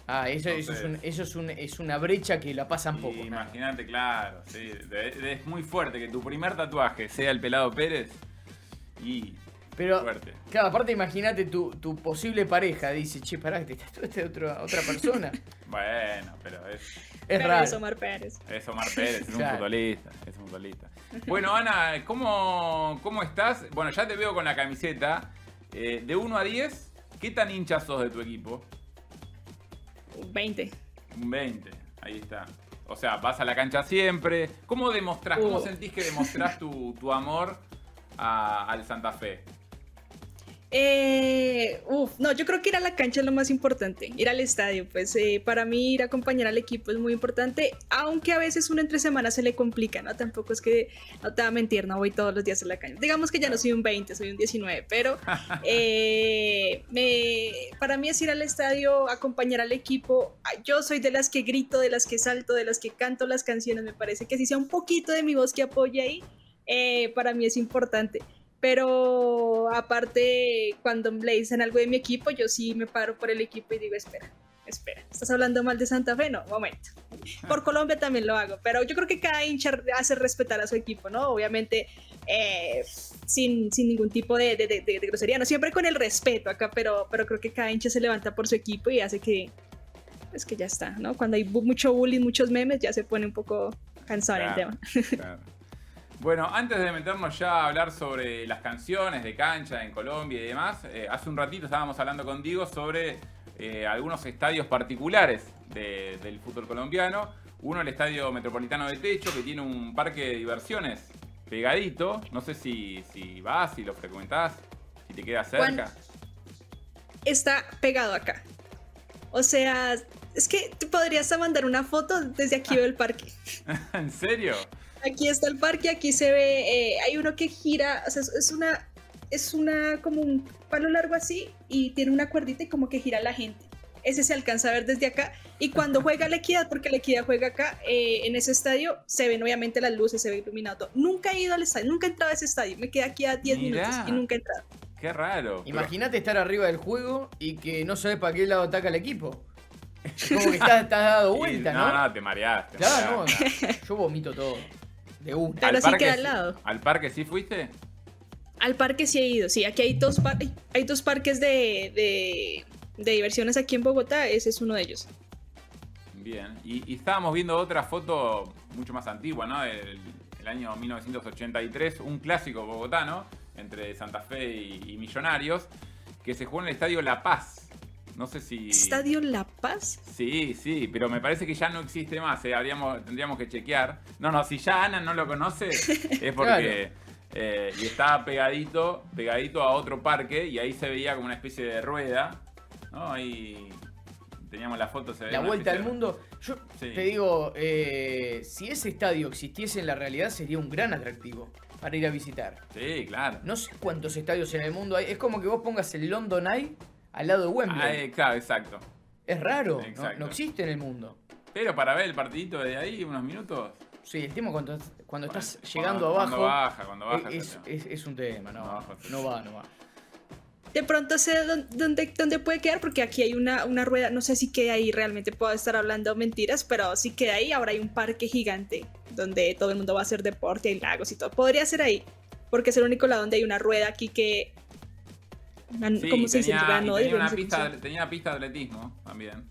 Ah, eso, es, eso es, una brecha que la pasan poco. Imagínate, claro, sí, es muy fuerte que tu primer tatuaje sea el pelado Pérez y pero, fuerte. claro, aparte imagínate tu, tu, posible pareja dice, che, pará, que te tatuaste otra, otra persona. bueno, pero es... Es raro. Es Omar Pérez. Es Omar Pérez, es un futbolista, es un futbolista. Bueno, Ana, ¿cómo, ¿cómo estás? Bueno, ya te veo con la camiseta. Eh, de 1 a 10, ¿qué tan hincha sos de tu equipo? 20. Un 20, ahí está. O sea, vas a la cancha siempre. ¿Cómo demostrás, cómo uh. sentís que demostrás tu, tu amor al Santa Fe? Eh, uf, no, yo creo que ir a la cancha es lo más importante, ir al estadio, pues eh, para mí ir a acompañar al equipo es muy importante, aunque a veces uno entre semanas se le complica, ¿no? Tampoco es que, no te va a mentir, no voy todos los días a la cancha. Digamos que ya no soy un 20, soy un 19, pero eh, me, para mí es ir al estadio, acompañar al equipo. Yo soy de las que grito, de las que salto, de las que canto las canciones, me parece que si sea un poquito de mi voz que apoye ahí, eh, para mí es importante pero aparte cuando le dicen algo de mi equipo, yo sí me paro por el equipo y digo, espera, espera, ¿estás hablando mal de Santa Fe? No, momento. Por Colombia también lo hago, pero yo creo que cada hincha hace respetar a su equipo, ¿no? Obviamente eh, sin, sin, ningún tipo de, de, de, grosería, no siempre con el respeto acá, pero, pero creo que cada hincha se levanta por su equipo y hace que, es que ya está, ¿no? Cuando hay mucho bullying, muchos memes, ya se pone un poco cansado el tema. Claro. Bueno, antes de meternos ya a hablar sobre las canciones de cancha en Colombia y demás, eh, hace un ratito estábamos hablando contigo sobre eh, algunos estadios particulares del fútbol colombiano. Uno, el Estadio Metropolitano de Techo, que tiene un parque de diversiones pegadito. No sé si, si vas, si lo frecuentás, si te queda cerca. está pegado acá. O sea, es que podrías mandar una foto desde aquí veo el parque. ¿En serio? Aquí está el parque, aquí se ve, eh, hay uno que gira, o sea, es una, es una, como un palo largo así y tiene una cuerdita y como que gira la gente. Ese se alcanza a ver desde acá. Y cuando juega la equidad, porque la equidad juega acá, eh, en ese estadio se ven obviamente las luces, se ve iluminado. Nunca he ido al estadio, nunca he entrado a ese estadio. Me quedé aquí a 10 minutos y nunca he entrado. Qué raro. Imagínate estar arriba del juego y que no sabes para qué lado ataca el equipo. Como que estás, dado vuelta, ¿no? No, no, te mareaste. Claro, no. Yo vomito todo. De Ahora sí queda al lado. ¿Al parque sí fuiste? Al parque sí he ido, sí. Aquí hay dos, hay dos parques de, diversiones aquí en Bogotá. Ese es uno de ellos. Bien. Y, estábamos viendo otra foto mucho más antigua, ¿no? El, año 1983, un clásico bogotano entre Santa Fe y, y Millonarios, que se jugó en el Estadio La Paz. No sé si. ¿Estadio La Paz? Sí, sí, pero me parece que ya no existe más. ¿eh? tendríamos que chequear. No, no, si ya Ana no lo conoce, es porque. Eh, y estaba pegadito, pegadito a otro parque y ahí se veía como una especie de rueda ¿no? Ahí teníamos la foto. Se la vuelta al mundo. Yo te digo, eh, si ese estadio existiese en la realidad sería un gran atractivo para ir a visitar. Sí, claro. No sé cuántos estadios en el mundo hay. Es como que vos pongas el London Eye al lado de Wembley. Ah, claro, exacto. Es raro, no, existe en el mundo. Pero para ver el partidito de ahí, unos minutos. Sí, el tema cuando, cuando estás llegando abajo. Cuando baja, cuando baja. Es, es, un tema, no, no va, no va de pronto sé dónde, dónde, puede quedar, porque aquí hay una, una, rueda, no sé si queda ahí, realmente puedo estar hablando mentiras, pero si queda ahí, ahora hay un parque gigante donde todo el mundo va a hacer deporte, hay lagos y todo. Podría ser ahí, porque es el único lado donde hay una rueda aquí que... ¿Cómo se dice? tenía, una pista, tenía pista de atletismo también.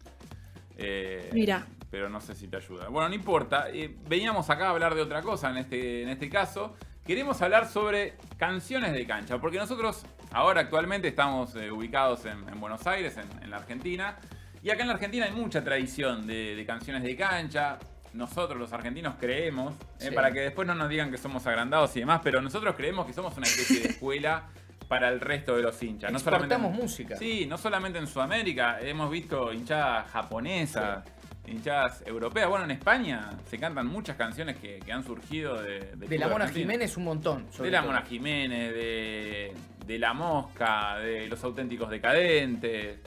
Eh, Mira. Pero no sé si te ayuda. Bueno, no importa. Eh, veníamos acá a hablar de otra cosa en este, en este caso. Queremos hablar sobre canciones de cancha, porque nosotros ahora actualmente estamos eh, ubicados en, Buenos Aires, en, la Argentina, y acá en la Argentina hay mucha tradición de, canciones de cancha. Nosotros los argentinos creemos, eh, para que después no nos digan que somos agrandados y demás, pero nosotros creemos que somos una especie de escuela para el resto de los hinchas. No solamente música. Sí, no solamente en Sudamérica, hemos visto hinchadas japonesas hinchadas europeas. Bueno, en España se cantan muchas canciones que, han surgido de... De, la Mona Jiménez un montón. De la Mona Jiménez, de, de La Mosca, de Los Auténticos Decadentes.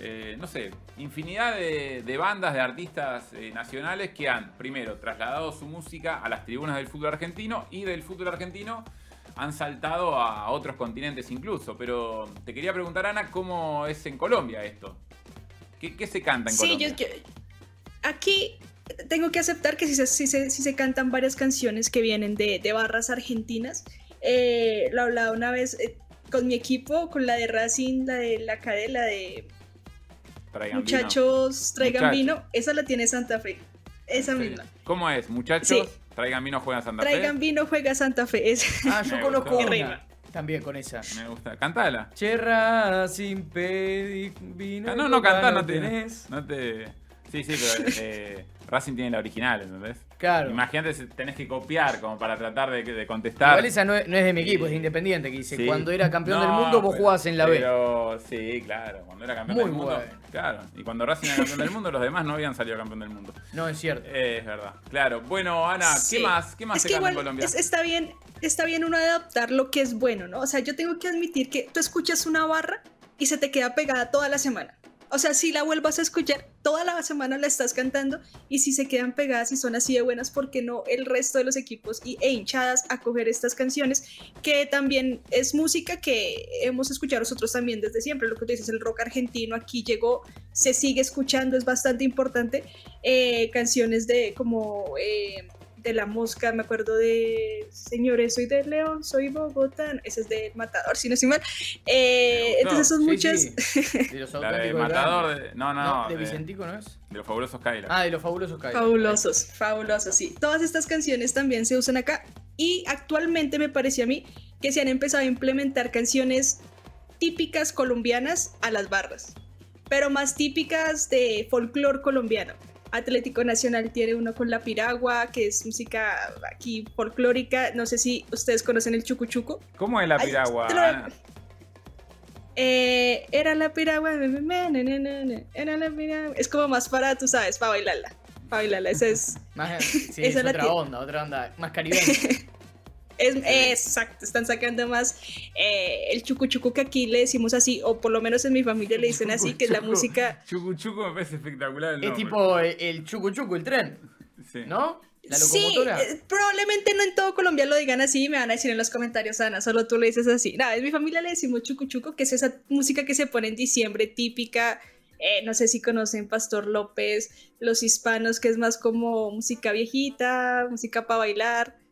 Eh, no sé, infinidad de, bandas, de artistas eh, nacionales que han, primero, trasladado su música a las tribunas del fútbol argentino y del fútbol argentino han saltado a otros continentes incluso. Pero te quería preguntar, Ana, ¿cómo es en Colombia esto? ¿Qué, se canta en Colombia? Sí, aquí tengo que aceptar que si se, se cantan varias canciones que vienen de, barras argentinas. Eh, lo hablaba una vez eh, con mi equipo, con la de Racing, la de la cadena, la de Muchachos, traigan vino. Esa la tiene Santa Fe. Esa misma. ¿Cómo es? Muchachos, traigan vino, juega Santa Fe. Traigan vino, juega Santa Fe. Ah, yo conozco una. También con esa. Me gusta. Cantala. Cherra sin pedir vino. Ah, no, no, cantá, no te. No te. Sí, sí, pero eh, Racing tiene la original, ¿entendés? Claro. Imagínate si tenés que copiar como para tratar de, contestar. Igual esa no es, de mi equipo, es independiente, que dice, cuando era campeón del mundo vos jugabas en la B. Pero sí, claro, cuando era campeón del mundo. Claro, y cuando Racing era campeón del mundo, los demás no habían salido campeón del mundo. No, es cierto. es verdad. Claro. Bueno, Ana, ¿qué más? ¿Qué más se canta en Colombia? está bien, está bien uno adaptar lo que es bueno, ¿no? O sea, yo tengo que admitir que tú escuchas una barra y se te queda pegada toda la semana. O sea, si la vuelvas a escuchar, toda la semana la estás cantando y si se quedan pegadas y son así de buenas, ¿por qué no el resto de los equipos y, e hinchadas a coger estas canciones? Que también es música que hemos escuchado nosotros también desde siempre. Lo que tú dices, el rock argentino aquí llegó, se sigue escuchando, es bastante importante. Eh, canciones de como... Eh, de la mosca, me acuerdo de Señores, soy de León, soy Bogotá, ese es de Matador, si no estoy mal. Eh, entonces son muchas. De los la de Matador, de, no, no, no. De Vicentico, ¿no es? De los fabulosos Kaira. Ah, de los fabulosos Kaira. Fabulosos, fabulosos, sí. Todas estas canciones también se usan acá y actualmente me pareció a mí que se han empezado a implementar canciones típicas colombianas a las barras, pero más típicas de folclore colombiano. Atlético Nacional tiene uno con la piragua, que es música aquí folclórica. No sé si ustedes conocen el chucu chucu. ¿Cómo es la piragua? Eh, era la piragua, era la piragua. Es como más para, tú sabes, para bailarla. Para bailarla, esa es. sí, es otra onda, otra onda, más caribeña. Es, exacto, están sacando más eh, el chucu chucu que aquí le decimos así, o por lo menos en mi familia le dicen así, que es la música. Chucu chucu me parece espectacular. es tipo el, chucu chucu, el tren. ¿No? La locomotora. Sí, eh, probablemente no en todo Colombia lo digan así, me van a decir en los comentarios, Ana, solo tú le dices así. Nada, en mi familia le decimos chucu chucu, que es esa música que se pone en diciembre, típica. Eh, no sé si conocen Pastor López, los hispanos, que es más como música viejita, música para bailar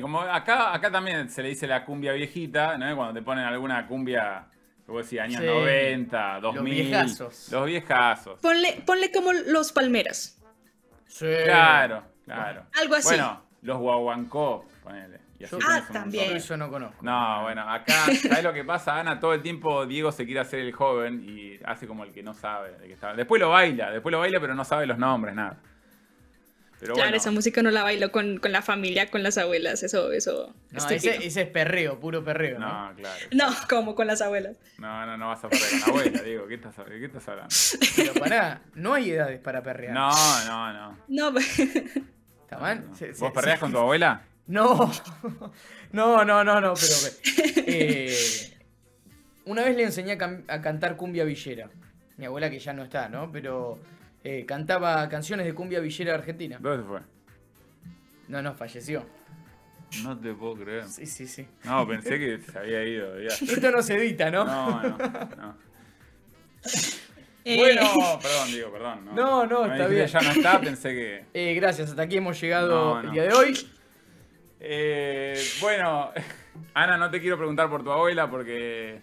como acá, acá también se le dice la cumbia viejita, ¿no? Cuando te ponen alguna cumbia, como decía, años 90, 2000. Los viejazos. Los viejazos. Ponle, ponle como los palmeras. Sí. Claro, claro. Algo así. Bueno, los guaguancó, ponele. ah, también. Eso no conozco. No, bueno, acá, ¿sabes lo que pasa, Ana? Todo el tiempo Diego se quiere hacer el joven y hace como el que no sabe de qué está. Después lo baila, después lo baila, pero no sabe los nombres, nada. Pero claro, bueno, esa música no la bailo con, con la familia, con las abuelas, eso, eso. No, estoy ese, es perreo, puro perreo. ¿no? No, claro. No, como con las abuelas. No, no, no vas a perder con la abuela, digo. ¿Qué estás, ¿Qué estás hablando? Pero pará, no hay edades para perrear. No, no, no. No, ¿Está mal? no. Se- se- ¿Vos perreás se- con tu abuela? No, no, no, no, no, pero. eh, una vez le enseñé a cantar cumbia villera. Mi abuela que ya no está, ¿no? Pero eh, cantaba canciones de cumbia villera argentina. ¿Dónde se fue? No, no, falleció. No te puedo creer. Sí, sí, sí. No, pensé que se había ido. ya. Esto no se edita, ¿no? No, no, no. Eh, Bueno, perdón, digo, perdón. No, No, no, Me está bien. Ya no está, pensé que. Eh, gracias, hasta aquí hemos llegado No, no. el día de hoy. Eh, bueno, Ana, no te quiero preguntar por tu abuela porque.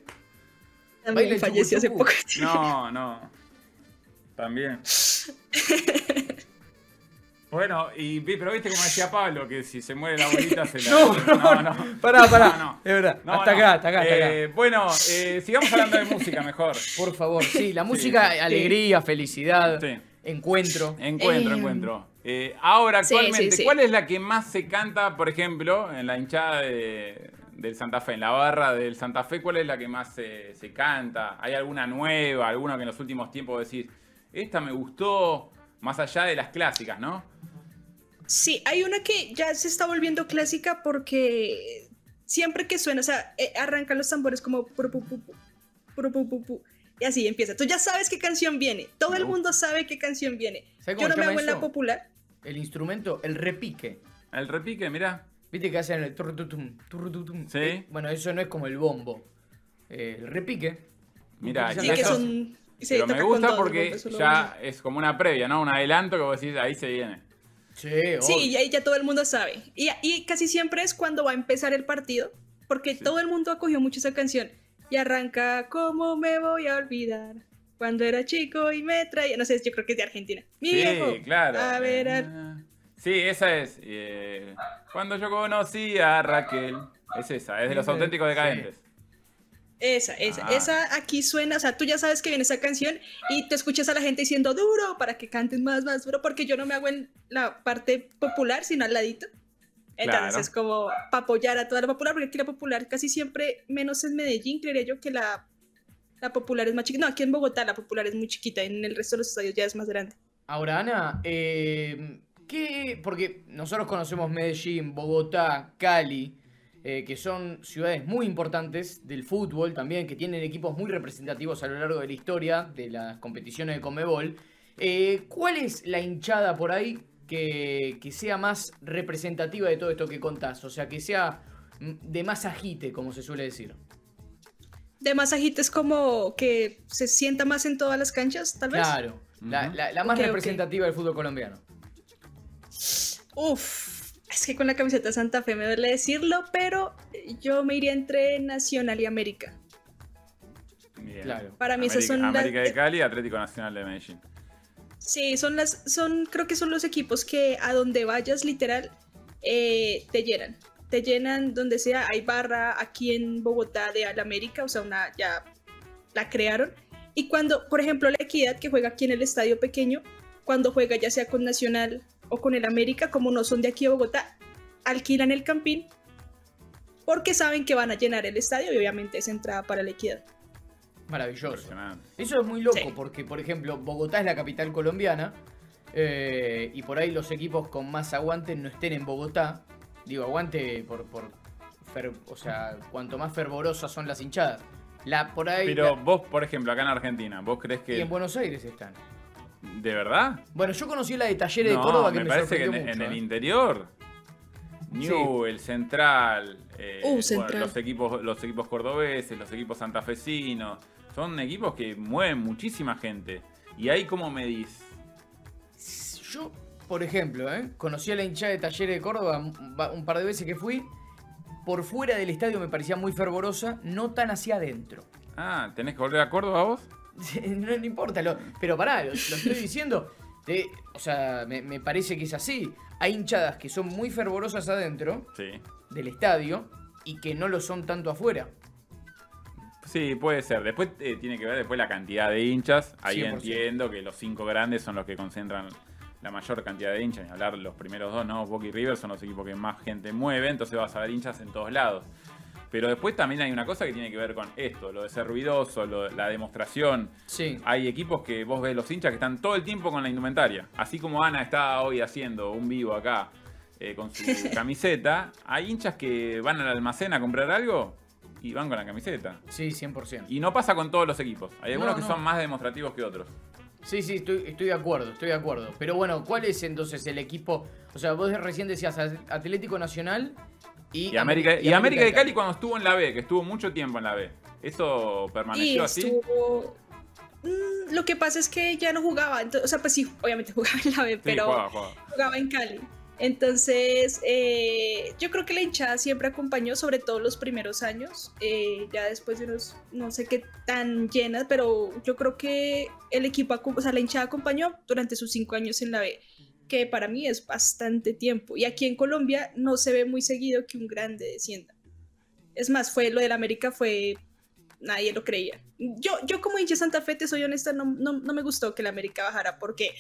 también falleció hace poco. No, no. También. Bueno, y vi- pero viste como decía Pablo, que si se muere la abuelita se la. No, no, no. Pará, pará. No, no. Es verdad. No, hasta no. acá, hasta acá, hasta acá. Eh, Bueno, eh, sigamos hablando de música mejor. Por favor, sí, la música, sí. alegría, felicidad, Sí. encuentro. Encuentro, Eh, encuentro. Eh, ahora, sí, actualmente, sí, sí. ¿cuál es la que más se canta, por ejemplo, en la hinchada de- del Santa Fe, en la barra del Santa Fe? ¿Cuál es la que más se, se canta? ¿Hay alguna nueva, alguna que en los últimos tiempos decís, esta me gustó, más allá de las clásicas, ¿no? Sí, hay una que ya se está volviendo clásica porque siempre que suena, o sea, eh, arrancan los tambores como puru, puru, y así empieza. Tú ya sabes qué canción viene, todo el mundo sabe qué canción viene. ¿Sabes Yo no me hago en la popular. El instrumento, el repique. El repique, mirá. ¿Viste que hacen el turrututum, turrututum? Sí. Eh, bueno, eso no es como el bombo. Eh, el repique. Mirá, Utilizan y que son... se Pero me gusta todo, porque ya es como una previa, ¿no? Un adelanto que vos decís, ahí se viene. Sí, Sí, y ahí ya todo el mundo sabe. Y, y casi siempre es cuando va a empezar el partido, porque Sí. todo el mundo acogió mucho esa canción. Y arranca, ¿cómo me voy a olvidar? Cuando era chico y me traía, no sé, yo creo que es de Argentina. Mi Sí, viejo, claro. A ver, a- Ah. Sí, esa es. eh, cuando yo conocí a Raquel. Es esa, es de los Sí. auténticos decadentes. Esa, esa, Ah. esa aquí suena, o sea, tú ya sabes que viene esa canción y te escuchas a la gente diciendo duro para que canten más, más duro, porque yo no me hago en la parte popular, sino al ladito. Entonces Claro. es como para apoyar a toda la popular, porque aquí la popular casi siempre, menos en Medellín, creería yo que la, la popular es más chiquita. No, aquí en Bogotá la popular es muy chiquita, en el resto de los estadios ya es más grande. Ahora, Ana, eh, ¿qué? Porque nosotros conocemos Medellín, Bogotá, Cali, eh, que son ciudades muy importantes del fútbol también, que tienen equipos muy representativos a lo largo de la historia de las competiciones de Comebol. Eh, ¿Cuál es la hinchada por ahí que, que sea más representativa de todo esto que contás? O sea, que sea mm, de más agite, como se suele decir. De masajito es como que se sienta más en todas las canchas, tal vez. Claro, la, Ujú. la- la más representativa del fútbol colombiano. Uf, es que con la camiseta Santa Fe me duele decirlo, pero yo me iría entre Nacional y América. Bien. Claro. Para mí esas América, son las- América de Cali, Atlético Nacional de Medellín. Sí, son las, son, creo que son los equipos que a donde vayas literal eh, te llenan. Te llenan donde sea. Hay barra aquí en Bogotá de Al América, o sea, una ya la crearon. Y cuando, por ejemplo, la Equidad que juega aquí en el estadio pequeño, cuando juega ya sea con Nacional o con el América, como no son de aquí a Bogotá, alquilan el campín porque saben que van a llenar el estadio y obviamente es entrada para la Equidad. Maravilloso. Eso es muy loco Sí. porque, por ejemplo, Bogotá es la capital colombiana eh, y por ahí los equipos con más aguante no estén en Bogotá. Digo, aguante por, por fer- o sea, cuanto más fervorosas son las hinchadas. La, por ahí, Pero la- vos, por ejemplo, acá en Argentina, ¿vos crees y que. en Buenos Aires están. ¿De verdad? Bueno, yo conocí la de Talleres No, de Córdoba que me, parece que en, sorprendió en mucho, el ¿eh? interior. New, el Central, eh, Uh, bueno, Central. los equipos, los equipos cordobeses, los equipos santafesinos, son equipos que mueven muchísima gente. Y ahí como medís. Yo, por ejemplo, ¿eh? conocí a la hinchada de Talleres de Córdoba un par de veces que fui. Por fuera del estadio me parecía muy fervorosa, no tan hacia adentro. Ah, ¿tenés que volver a Córdoba vos? no, no importa, lo- pero pará, lo, lo estoy diciendo. o sea, me, me parece que es así. Hay hinchadas que son muy fervorosas adentro Sí. del estadio y que no lo son tanto afuera. Sí, puede ser. Después eh, tiene que ver después la cantidad de hinchas. Ahí 100%. entiendo que los cinco grandes son los que concentran la mayor cantidad de hinchas, ni hablar los primeros dos, ¿no? Boca y River son los equipos que más gente mueve, entonces vas a ver hinchas en todos lados. Pero después también hay una cosa que tiene que ver con esto, lo de ser ruidoso, lo- la demostración. Sí. Hay equipos que vos ves los hinchas que están todo el tiempo con la indumentaria. Así como Ana está hoy haciendo un vivo acá eh, con su camiseta, hay hinchas que van al almacén a comprar algo y van con la camiseta. Sí, 100%. Y no pasa con todos los equipos. Hay algunos No, que son más demostrativos que otros. Sí, sí, estoy, estoy de acuerdo, estoy de acuerdo. Pero bueno, ¿cuál es entonces el equipo? O sea, vos recién decías Atlético Nacional y, Y América, y América de Cali cuando estuvo en la B, que estuvo mucho tiempo en la B. ¿Eso Y permaneció así? estuvo... Mm, Lo que pasa es que ya no jugaba, ento- o sea, pues sí, obviamente jugaba en la B, Sí, pero jugaba, jugaba. jugaba en Cali. Entonces, eh, yo creo que la hinchada siempre acompañó, sobre todo los primeros años, eh, ya después de unos, no sé qué tan llenas, pero yo creo que el equipo, o sea, la hinchada acompañó durante sus cinco años en la B, que para mí es bastante tiempo. Y aquí en Colombia no se ve muy seguido que un grande descienda. Es más, fue lo del América fue nadie lo creía. Yo, yo como hincha Santa Fe, te soy honesta, no, no, no me gustó que el América bajara porque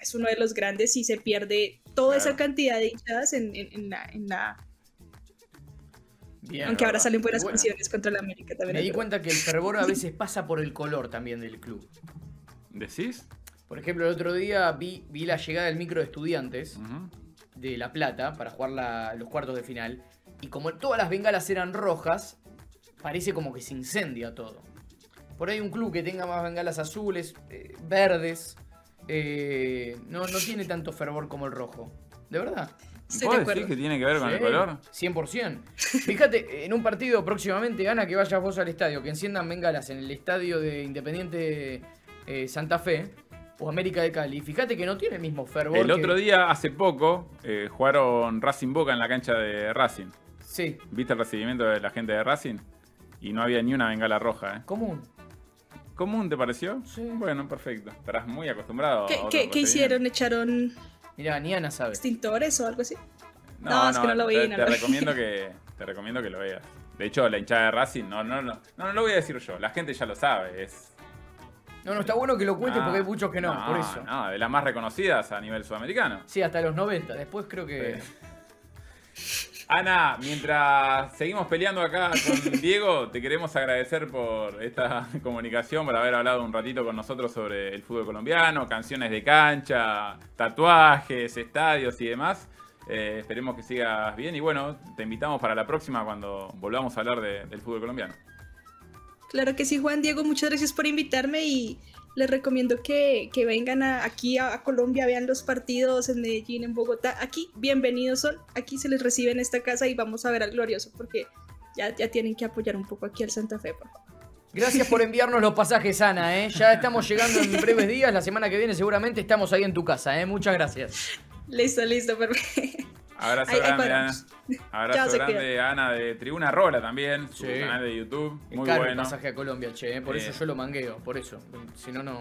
es uno de los grandes y se pierde toda Claro. esa cantidad de hinchadas en, en- en la, en la- Bien, aunque ahora salen buenas Bueno, canciones contra el América también. Me di cuenta que el fervor a veces pasa por el color también del club. ¿Decís? Por ejemplo, el otro día vi, vi la llegada del micro de estudiantes de La Plata para jugar la- los cuartos de final. Y como todas las bengalas eran rojas, parece como que se incendia todo. Por ahí un club que tenga más bengalas azules, eh, verdes, eh, no, no tiene tanto fervor como el rojo. ¿De verdad? Estoy ¿Vos de decís acuerdo. que tiene que ver con el Sí, color? 100%. Fíjate, en un partido próximamente gana que vayas vos al estadio, que enciendan bengalas en el estadio de Independiente eh, Santa Fe o América de Cali. Fíjate que no tiene el mismo fervor. El que- otro día, hace poco, eh, jugaron Racing Boca en la cancha de Racing. Sí, ¿Viste el recibimiento de la gente de Racing? Y no había ni una bengala roja, ¿eh? común. ¿Común te pareció? Sí. Bueno, perfecto. Estarás muy acostumbrado. a ¿Qué, otro qué- qué hicieron? ¿Echaron Mirá, ni Ana sabe. extintores o algo así? No, es que no lo vi, Te, no te lo vi. recomiendo que te recomiendo que lo veas. De hecho, la hinchada de Racing, no, no, no, no, no lo voy a decir yo. La gente ya lo sabe. Es No, no, está bueno que lo cuentes Ah, porque hay muchos que no, por eso. No, de las más reconocidas a nivel sudamericano. Sí, hasta los 90. Después creo que. Ana, mientras seguimos peleando acá con Diego, te queremos agradecer por esta comunicación, por haber hablado un ratito con nosotros sobre el fútbol colombiano, canciones de cancha, tatuajes, estadios y demás. Eh, esperemos que sigas bien y bueno, te invitamos para la próxima cuando volvamos a hablar de- del fútbol colombiano. Claro que sí, Juan Diego, muchas gracias por invitarme y les recomiendo que, que vengan a- aquí a, a Colombia, vean los partidos en Medellín, en Bogotá. Aquí, bienvenidos son, aquí se les recibe en esta casa y vamos a ver al glorioso porque ya, ya tienen que apoyar un poco aquí al Santa Fe, por favor. Gracias por enviarnos los pasajes, Ana, ¿eh? Ya estamos llegando en breves días. La semana que viene seguramente estamos ahí en tu casa, ¿eh? Muchas gracias. Listo, listo, perfecto. Abrazo Ahí- grande, Ana. Abrazo Chao, grande. Ana, de Tribuna Rola también, su Sí. canal de YouTube. Es Muy caro bueno. el pasaje a Colombia, che, ¿eh? Por Eh. eso yo lo mangueo, por eso. Si no, no.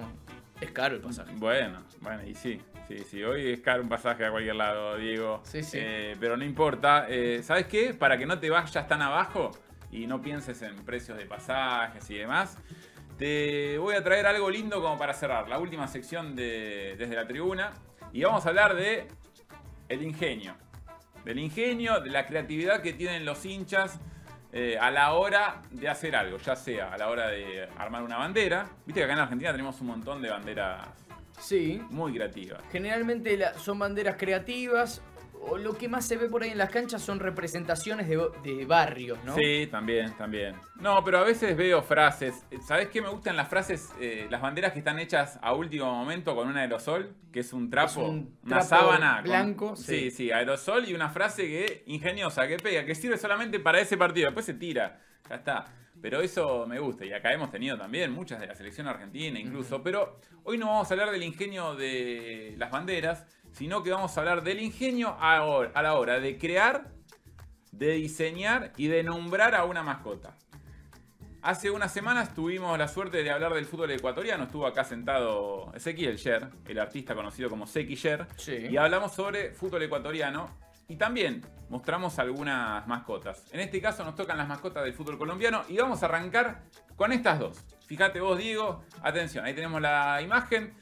Es caro el pasaje. Bueno, bueno, y sí, sí, sí. Hoy es caro un pasaje a cualquier lado, Diego. Sí, sí. Eh, pero no importa. Eh, ¿Sabes qué? Para que no te vayas tan abajo y no pienses en precios de pasajes y demás, te voy a traer algo lindo como para cerrar. La última sección de Desde la Tribuna. Y vamos a hablar de el ingenio. Del ingenio, de la creatividad que tienen los hinchas eh, a la hora de hacer algo, ya sea a la hora de armar una bandera. Viste que acá en Argentina tenemos un montón de banderas Sí. muy creativas. Generalmente la- son banderas creativas. O lo que más se ve por ahí en las canchas son representaciones de, de barrios, ¿no? Sí, también, también. No, pero a veces veo frases. ¿Sabés qué me gustan las frases? eh, las banderas que están hechas a último momento con un aerosol, que es un trapo, Es un una trapo sábana. con- blanco, sí. sí. sí, aerosol y una frase que ingeniosa, que pega, que sirve solamente para ese partido. Después se tira, ya está. Pero eso me gusta. Y acá hemos tenido también muchas de la selección argentina incluso. Pero hoy no vamos a hablar del ingenio de las banderas, sino que vamos a hablar del ingenio a la hora de crear de diseñar y de nombrar a una mascota. Hace unas semanas tuvimos la suerte de hablar del fútbol ecuatoriano. Estuvo acá sentado Ezequiel Sher, el artista conocido como Seki Sher. Sí. Y hablamos sobre fútbol ecuatoriano. Y también mostramos algunas mascotas. En este caso nos tocan las mascotas del fútbol colombiano. Y vamos a arrancar con estas dos. Fíjate vos, Diego. Atención, ahí tenemos la imagen.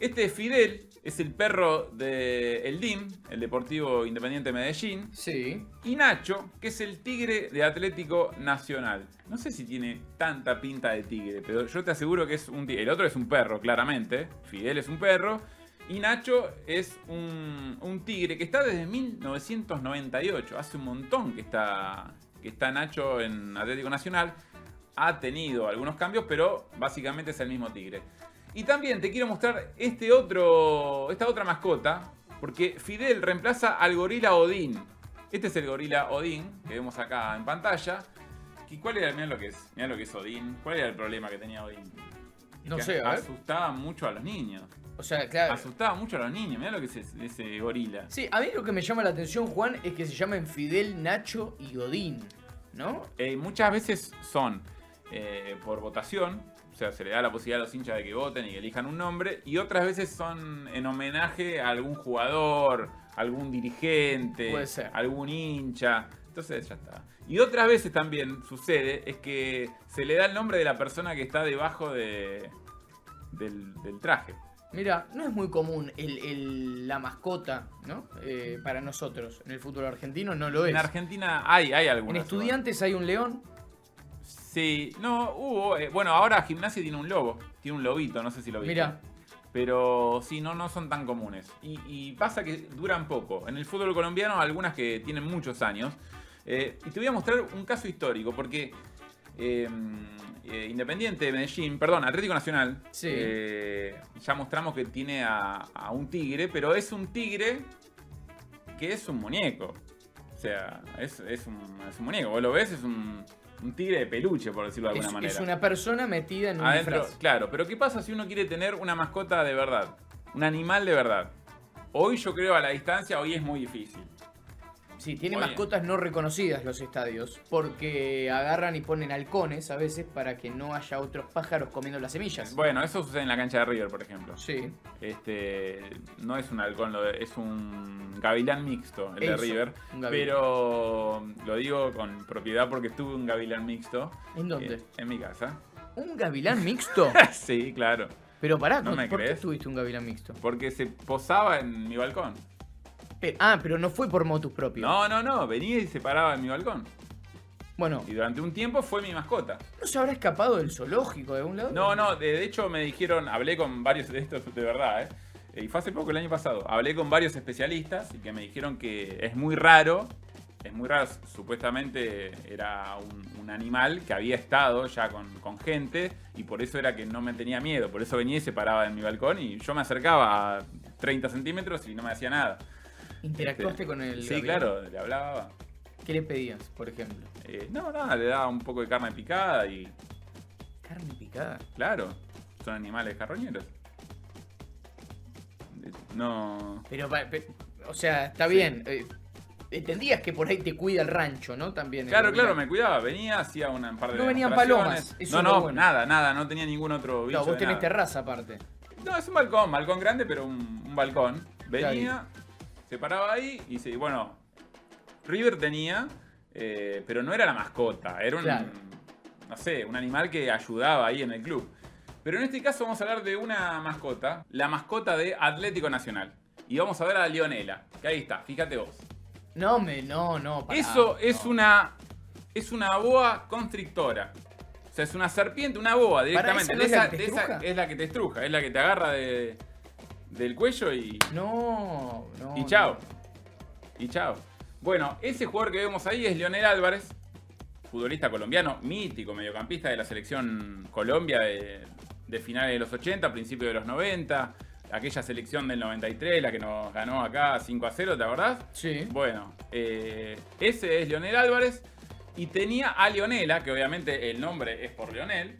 Este es Fidel, es el perro de el DIM, el Deportivo Independiente Medellín. Sí. Y Nacho, que es el tigre de Atlético Nacional. No sé si tiene tanta pinta de tigre, pero yo te aseguro que es un tigre. El otro es un perro, claramente. Fidel es un perro. Y Nacho es un, un tigre que está desde 1998. Hace un montón que está, que está Nacho en Atlético Nacional. Ha tenido algunos cambios, pero básicamente es el mismo tigre. Y también te quiero mostrar este otro, esta otra mascota, porque Fidel reemplaza al gorila Odín. Este es el gorila Odín que vemos acá en pantalla. ¿Y cuál era? Mirá lo que es, mirá lo que es Odín. ¿Cuál era el problema que tenía Odín? No Que sé, a ver. Asustaba mucho a los niños. O sea, claro. Asustaba mucho a los niños. Mirá lo que es ese, ese gorila. Sí, a mí lo que me llama la atención, Juan, es que se llamen Fidel, Nacho y Godín, ¿no? Eh, muchas veces son eh, por votación, sea, se le da la posibilidad a los hinchas de que voten y que elijan un nombre, y otras veces son en homenaje a algún jugador, algún dirigente, Puede ser. algún hincha. Entonces ya está. Y otras veces también sucede es que se le da el nombre de la persona que está debajo de, del, del traje. Mira, no es muy común el, el- la mascota, ¿no? Eh, para nosotros. En el fútbol argentino no lo es. En Argentina hay, hay En algunas. estudiantes hay un león. Sí, no, hubo. eh, bueno, ahora Gimnasia tiene un lobo. Tiene un lobito, no sé si lo viste. Mira, Pero sí, no, no son tan comunes. Y, y pasa que duran poco. En el fútbol colombiano, algunas que tienen muchos años. Eh, y te voy a mostrar un caso histórico, porque eh, eh, Independiente de Medellín, perdón, Atlético Nacional, Sí. eh, ya mostramos que tiene a, a un tigre, pero es un tigre que es un muñeco. O sea, es, es un, es un muñeco. Vos lo ves, es un, un tigre de peluche, por decirlo de es, alguna manera. es una persona metida en un Adentro, disfraz. claro, pero ¿qué pasa si uno quiere tener una mascota de verdad? Un animal de verdad. Hoy yo creo a la distancia, hoy es muy difícil. Sí, tiene mascotas no reconocidas los estadios, porque agarran y ponen halcones a veces para que no haya otros pájaros comiendo las semillas. Bueno, eso sucede en la cancha de River, por ejemplo. Sí, Este, no es un halcón, es un gavilán mixto, el de River. Pero lo digo con propiedad porque tuve un gavilán mixto. ¿En dónde? eh, en mi casa. ¿Un gavilán mixto? sí, claro. Pero pará, ¿No me ¿por qué crees? tuviste un gavilán mixto? Porque se posaba en mi balcón. Pe- ah, pero no fue por motus propio. No, no, no, venía y se paraba en mi balcón. Bueno, Y durante un tiempo fue mi mascota. ¿no se habrá escapado del zoológico de algún lado? No, no, de, de hecho me dijeron, hablé con varios de estos de verdad, ¿eh? Y fue hace poco, el año pasado. Hablé con varios especialistas y que me dijeron que es muy raro, es muy raro, supuestamente era un, un animal que había estado ya con, con gente y por eso era que no me tenía miedo, por eso venía y se paraba en mi balcón y yo me acercaba a 30 centímetros y no me hacía nada. ¿Interactuaste con el Sí, claro, le hablaba. ¿Qué le pedías, por ejemplo? Eh, no, nada, le daba un poco de carne picada y Carne picada. claro, son animales carroñeros. Eh, No... Pero, pa- pe- o sea, está Sí. bien. eh, entendías que por ahí te cuida el rancho, ¿no? También. Claro, claro, me cuidaba. Venía, hacía una, un par de No venían palomas, eso No, no, bueno. nada, nada. No tenía ningún otro bicho. Claro, vos tenés nada. terraza aparte. No, es un balcón, balcón grande, pero un, un balcón. Venía, se paraba ahí y se, bueno, River tenía, eh, pero no era la mascota, era un, Claro. no sé, un animal que ayudaba ahí en el club. Pero en este caso vamos a hablar de una mascota, la mascota de Atlético Nacional. Y vamos a ver a Leonela, que ahí está, fíjate vos. No, me, no, no. pará, Eso es no. una es una boa constrictora. O sea, es una serpiente, una boa directamente. ¿esa no es la Esa- es la que te estruja, es la que te agarra de, del cuello y, No, no. y chao. no. Y chao. Bueno, ese jugador que vemos ahí es Leonel Álvarez, futbolista colombiano, mítico, mediocampista de la selección Colombia de, de finales de los 80, principios de los 90. Aquella selección del 93, la que nos ganó acá 5 a 0, ¿te acordás? Sí. Bueno, eh, ese es Leonel Álvarez. Y tenía a Leonela, que obviamente el nombre es por Leonel.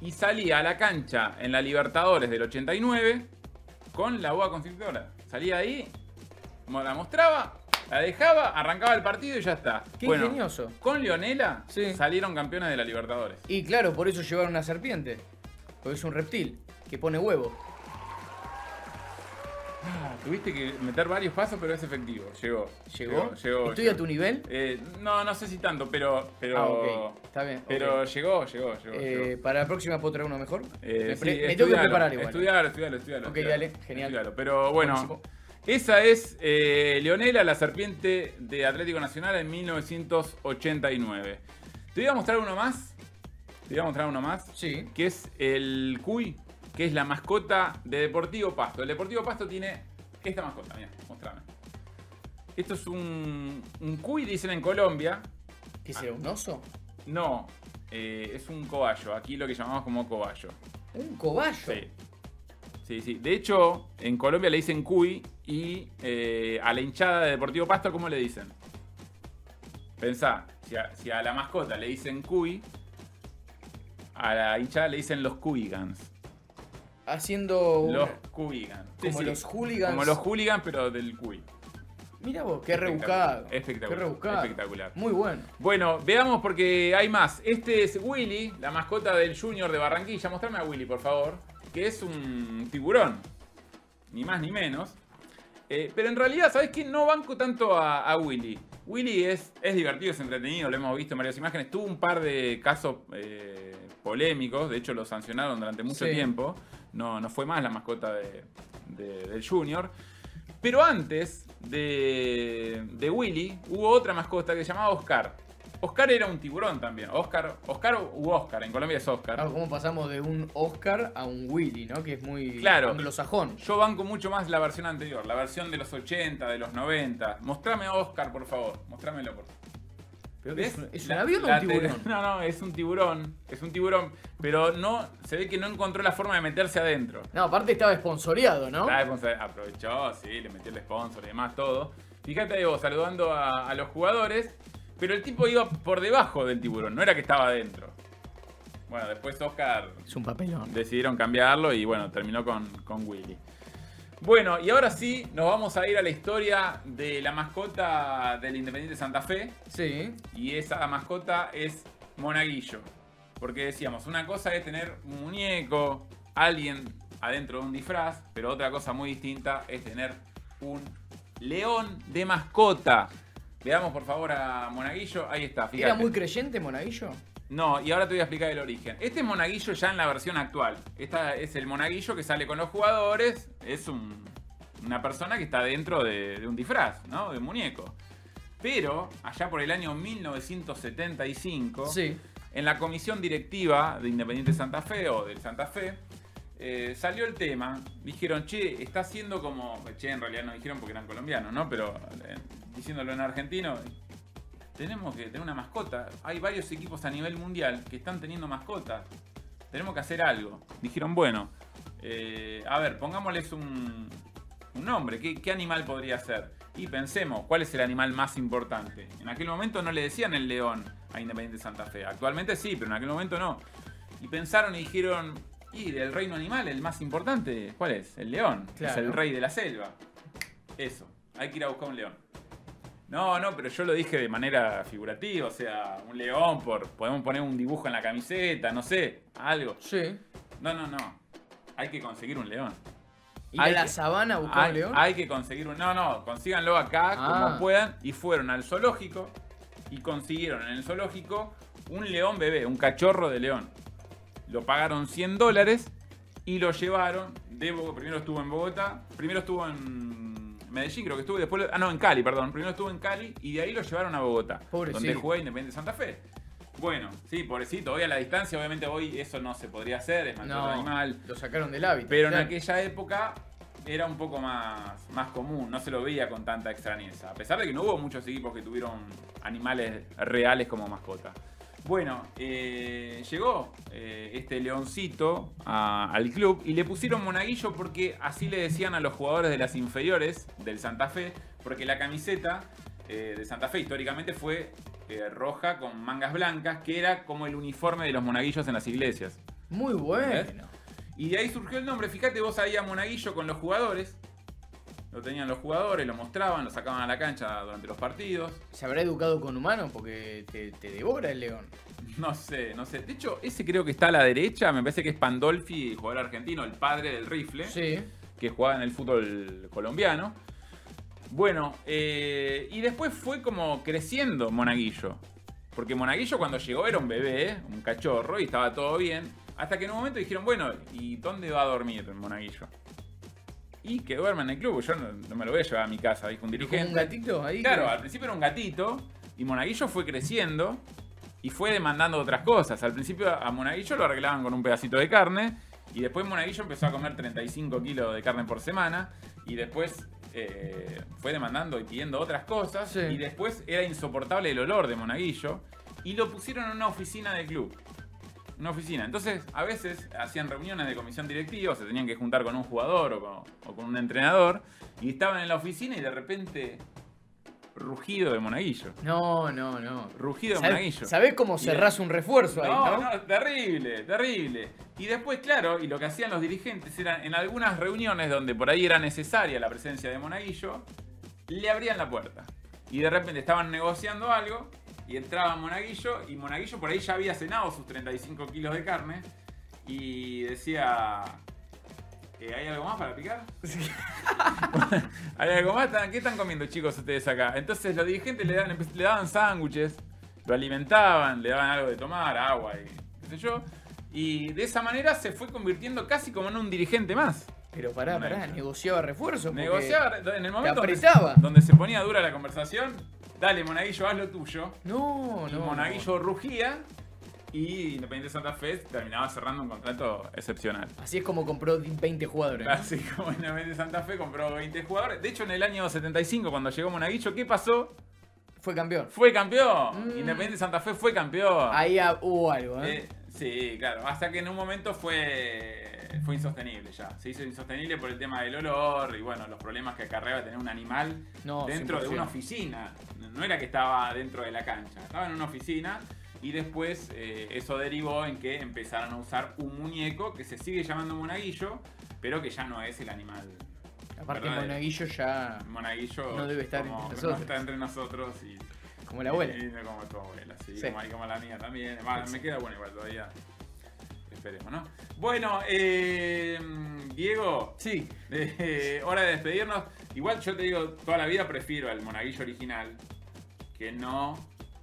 Y salía a la cancha en la Libertadores del 89 con la boa constrictora. Salía ahí, la mostraba, la dejaba, arrancaba el partido y ya está. Qué bueno, ingenioso. con Leonela Sí. salieron campeones de la Libertadores. Y claro, por eso llevaron una serpiente. Porque es un reptil que pone huevo. Ah, tuviste que meter varios pasos, pero es efectivo. Llegó. ¿Llegó? llegó ¿Estoy llegó. a tu nivel? Eh, no, no sé si tanto, pero. pero Ah, ok. Está bien. Pero ok. llegó, llegó, llegó. Eh, llegó. para la próxima puedo traer uno mejor. Eh, me sí, me tengo que preparar igual. Estudialo, estudialo, estudialo. Ok, estudialo. dale, genial. Estudialo. Pero bueno, Buenísimo. esa es eh, Leonela, la serpiente de Atlético Nacional en 1989. Te voy a mostrar uno más. Te voy a mostrar uno más. Sí. Que es el Cuy, que es la mascota de Deportivo Pasto. El Deportivo Pasto tiene esta mascota, mira, mostrame. Esto es un, un Cuy, dicen en Colombia. ¿Qué será? ¿Un oso? No, eh, es un cobayo. Aquí lo que llamamos como cobayo. ¿Un cobayo? Sí. Sí, sí. De hecho, en Colombia le dicen cuy y eh, a la hinchada de Deportivo Pasto, ¿cómo le dicen? Pensá, si a, si a la mascota le dicen cuy, a la hinchada le dicen los cuyigans. Haciendo. Los. Sí, Como sí. los hooligans. Como los hooligans, pero del cuy. Mira vos, qué rebuscado. espectacular, Qué rebuscado. espectacular. Muy bueno. Bueno, veamos porque hay más. Este es Willy, la mascota del Junior de Barranquilla. Mostrame a Willy, por favor. Que es un tiburón. Ni más ni menos. Eh, pero en realidad, ¿sabes qué? No banco tanto a, a Willy. Willy es, es divertido, es entretenido, lo hemos visto en varias imágenes. Tuvo un par de casos eh, polémicos, de hecho lo sancionaron durante mucho Sí. tiempo. No, no fue más la mascota de- de- del Junior. Pero antes de, de Willy hubo otra mascota que se llamaba Oscar. Oscar era un tiburón también. Oscar, Oscar u Oscar, en Colombia es Oscar. Claro, ¿Cómo pasamos de un Oscar a un Willy, ¿no? Que es muy Claro. anglosajón. Yo banco mucho más la versión anterior, la versión de los 80, de los 90. Mostrame a Oscar, por favor. Mostrámelo, por favor. ¿Pero ¿Ves? ¿Es, un- es un La- avión o un tiburón? No, no, es un tiburón. Es un tiburón. Pero no, se ve que no encontró la forma de meterse adentro. No, aparte estaba esponsoreado, ¿no? Pues, aprovechó, sí, le metió el sponsor y demás, todo. Fíjate ahí vos saludando a, a los jugadores, pero el tipo iba por debajo del tiburón, no era que estaba adentro. Bueno, después Oscar Es un papelón. decidieron cambiarlo y bueno, terminó con, con Willy. Bueno, y ahora sí, nos vamos a ir a la historia de la mascota del Independiente Santa Fe. Sí. Y esa mascota es Monaguillo. Porque decíamos, una cosa es tener un muñeco, alguien adentro de un disfraz, pero otra cosa muy distinta es tener un león de mascota. Veamos por favor a Monaguillo. Ahí está, fíjate. ¿Era muy creyente, Monaguillo? No, y ahora te voy a explicar el origen. Este es Monaguillo ya en la versión actual. Esta es el Monaguillo que sale con los jugadores. Es un- una persona que está dentro de, de un disfraz, ¿no? De un muñeco. Pero, allá por el año 1975, Sí. en la comisión directiva de Independiente Santa Fe o del Santa Fe, eh, salió el tema. Dijeron, che, está haciendo como. Che, en realidad no dijeron porque eran colombianos, ¿no? Pero eh, diciéndolo en argentino, tenemos que tener una mascota. Hay varios equipos a nivel mundial que están teniendo mascotas. Tenemos que hacer algo. Dijeron, bueno, eh, a ver, pongámosles un, un nombre. ¿Qué, qué animal podría ser? Y pensemos, ¿cuál es el animal más importante? En aquel momento no le decían el león a Independiente Santa Fe. Actualmente sí, pero en aquel momento no. Y pensaron y dijeron, y del reino animal, el más importante, ¿cuál es? El león. Es Claro. el rey de la selva. Eso, hay que ir a buscar un león. No, no, pero yo lo dije de manera figurativa, o sea, un león, por podemos poner un dibujo en la camiseta, no sé, algo. Sí. No, no, no. Hay que conseguir un león. ¿Y Hay a la que- sabana buscó Hay, un león? hay que conseguir un. No, no, consíganlo acá Ah. como puedan. Y fueron al zoológico y consiguieron en el zoológico un león bebé, un cachorro de león. Lo pagaron 100 dólares y lo llevaron de Bogotá. Primero estuvo en Bogotá, primero estuvo en Medellín, creo que estuvo, y después. Ah, no, en Cali, perdón. Primero estuvo en Cali y de ahí lo llevaron a Bogotá, Pobrecito. donde juega Independiente Santa Fe. Bueno, sí, pobrecito, hoy a la distancia, obviamente hoy eso no se podría hacer, es maltrato No, animal. lo sacaron del hábito. Pero en aquella época era un poco más, más común, no se lo veía con tanta extrañeza. A pesar de que no hubo muchos equipos que tuvieron animales reales como mascota. Bueno, eh, llegó eh, este leoncito a- al club y le pusieron monaguillo porque así le decían a los jugadores de las inferiores del Santa Fe, porque la camiseta eh, de Santa Fe históricamente fue eh, roja con mangas blancas, que era como el uniforme de los monaguillos en las iglesias. Muy bueno. Y de ahí surgió el nombre. Fíjate vos ahí a Monaguillo con los jugadores. Lo tenían los jugadores, lo mostraban, lo sacaban a la cancha durante los partidos. ¿Se habrá educado con humanos? Porque te, te devora el león. No sé, no sé. De hecho, ese creo que está a la derecha. Me parece que es Pandolfi, el jugador argentino, el padre del rifle. Sí. que jugaba en el fútbol colombiano. Bueno, eh, y después fue como creciendo Monaguillo. Porque Monaguillo cuando llegó era un bebé, un cachorro, y estaba todo bien. Hasta que en un momento dijeron, bueno, ¿y dónde va a dormir Monaguillo? Y que duerma en el club, yo no, me lo voy a llevar a mi casa, dijo un dirigente. un gatito ahí? Claro, al principio era un gatito, y Monaguillo fue creciendo y fue demandando otras cosas. Al principio a Monaguillo lo arreglaban con un pedacito de carne, y después Monaguillo empezó a comer 35 kilos de carne por semana, y después eh, fue demandando y pidiendo otras cosas, y después era insoportable el olor de Monaguillo, y lo pusieron en una oficina del club una oficina. Entonces, a veces hacían reuniones de comisión directiva, se tenían que juntar con un jugador o con, un entrenador, y estaban en la oficina y de repente rugido de monaguillo. No, no, no. Rugido de monaguillo. ¿Sabés cómo cerrás un refuerzo ahí, no? No, terrible, terrible. Y después, claro, y lo que hacían los dirigentes era en algunas reuniones donde por ahí era necesaria la presencia de monaguillo, le abrían la puerta. Y de repente estaban negociando algo y entraba Monaguillo y Monaguillo por ahí ya había cenado sus 35 kilos de carne y decía, eh, ¿hay algo más para picar? ¿Hay algo más? ¿Qué están comiendo chicos ustedes acá? Entonces los dirigentes le, le daban sándwiches, lo alimentaban, le daban algo de tomar, agua y qué sé yo. Y de esa manera se fue convirtiendo casi como en un dirigente más. Pero pará, pará, negociaba refuerzos. Negociaba en el momento donde, donde, se ponía dura la conversación, dale, Monaguillo, haz lo tuyo. No, no. Monaguillo rugía y Independiente Santa Fe terminaba cerrando un contrato excepcional. Así es como compró 20 jugadores. Así como Independiente Santa Fe compró 20 jugadores. De hecho, en el año 75, cuando llegó Monaguillo, ¿qué pasó? Fue campeón. Fue campeón. Mm. Independiente Santa Fe fue campeón. Ahí hubo algo, ¿eh? ¿eh? Sí, claro. Hasta que en un momento fue fue insostenible ya. Se hizo insostenible por el tema del olor y bueno, los problemas que acarreaba tener un animal dentro de una oficina. No era que estaba dentro de la cancha, estaba en una oficina y después eh, eso derivó en que empezaron a usar un muñeco que se sigue llamando monaguillo, pero que ya no es el animal. Aparte monaguillo ya monaguillo no debe estar entre nosotros. No está entre nosotros y como la abuela. como tu abuela, sí, Como, la mía también. me queda bueno igual todavía esperemos, ¿no? Bueno, eh, Diego. Sí. Eh, hora de despedirnos. Igual yo te digo, toda la vida prefiero al monaguillo original que no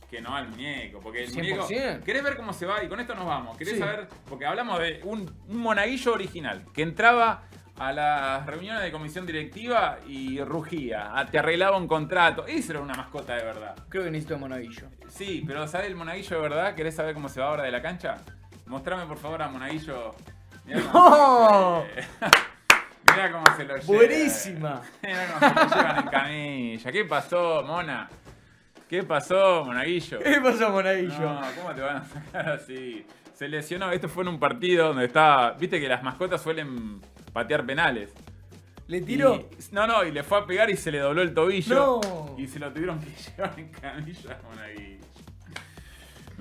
que no al muñeco. Porque el muñeco. ¿Querés ver cómo se va? Y con esto nos vamos. ¿Querés saber? Porque hablamos de un, monaguillo original que entraba a las reuniones de comisión directiva y rugía, te arreglaba un contrato. Esa era una mascota de verdad. Creo que necesito el monaguillo. Sí, pero ¿sabes el monaguillo de verdad? ¿Querés saber cómo se va ahora de la cancha? Mostrame por favor a Monaguillo. Mirá cómo, se, cómo se lo lleva. Buenísima. Mirá cómo se lo llevan en camilla. ¿Qué pasó, Mona? ¿Qué pasó, Monaguillo? ¿Qué pasó, Monaguillo? No, ¿cómo te van a sacar así? Se lesionó. Esto fue en un partido donde estaba. Viste que las mascotas suelen patear penales. ¿Le tiró? no, no, y le fue a pegar y se le dobló el tobillo. No. Y se lo tuvieron que llevar en camilla a Monaguillo.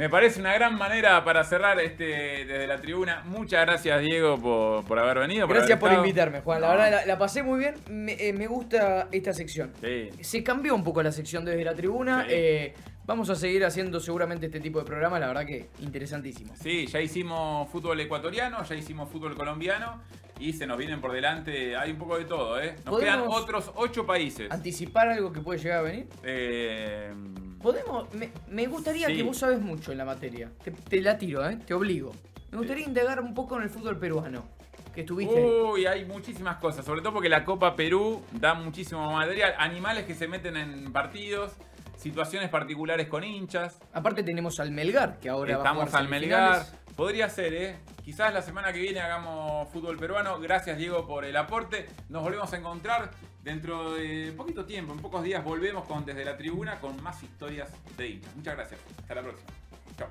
Me parece una gran manera para cerrar este desde la tribuna. Muchas gracias, Diego, por, haber venido. gracias por invitarme, Juan. La verdad, la, pasé muy bien. Me, eh, gusta esta sección. Se cambió un poco la sección desde la tribuna. Eh, vamos a seguir haciendo seguramente este tipo de programas. La verdad que interesantísimo. Sí, ya hicimos fútbol ecuatoriano, ya hicimos fútbol colombiano. Y se nos vienen por delante, hay un poco de todo, ¿eh? Nos quedan otros ocho países. ¿Anticipar algo que puede llegar a venir? Eh, Podemos, me, gustaría que vos sabes mucho en la materia. Te, la tiro, ¿eh? Te obligo. Me gustaría indagar un poco en el fútbol peruano. Que estuviste. Uy, hay muchísimas cosas. Sobre todo porque la Copa Perú da muchísimo material. Animales que se meten en partidos. Situaciones particulares con hinchas. Aparte tenemos al Melgar, que ahora Estamos va a al Melgar. Podría ser, ¿eh? Quizás la semana que viene hagamos fútbol peruano. Gracias, Diego, por el aporte. Nos volvemos a encontrar Dentro de poquito tiempo, en pocos días, volvemos con Desde la Tribuna con más historias de hinchas. Muchas gracias. Hasta la próxima. Chao.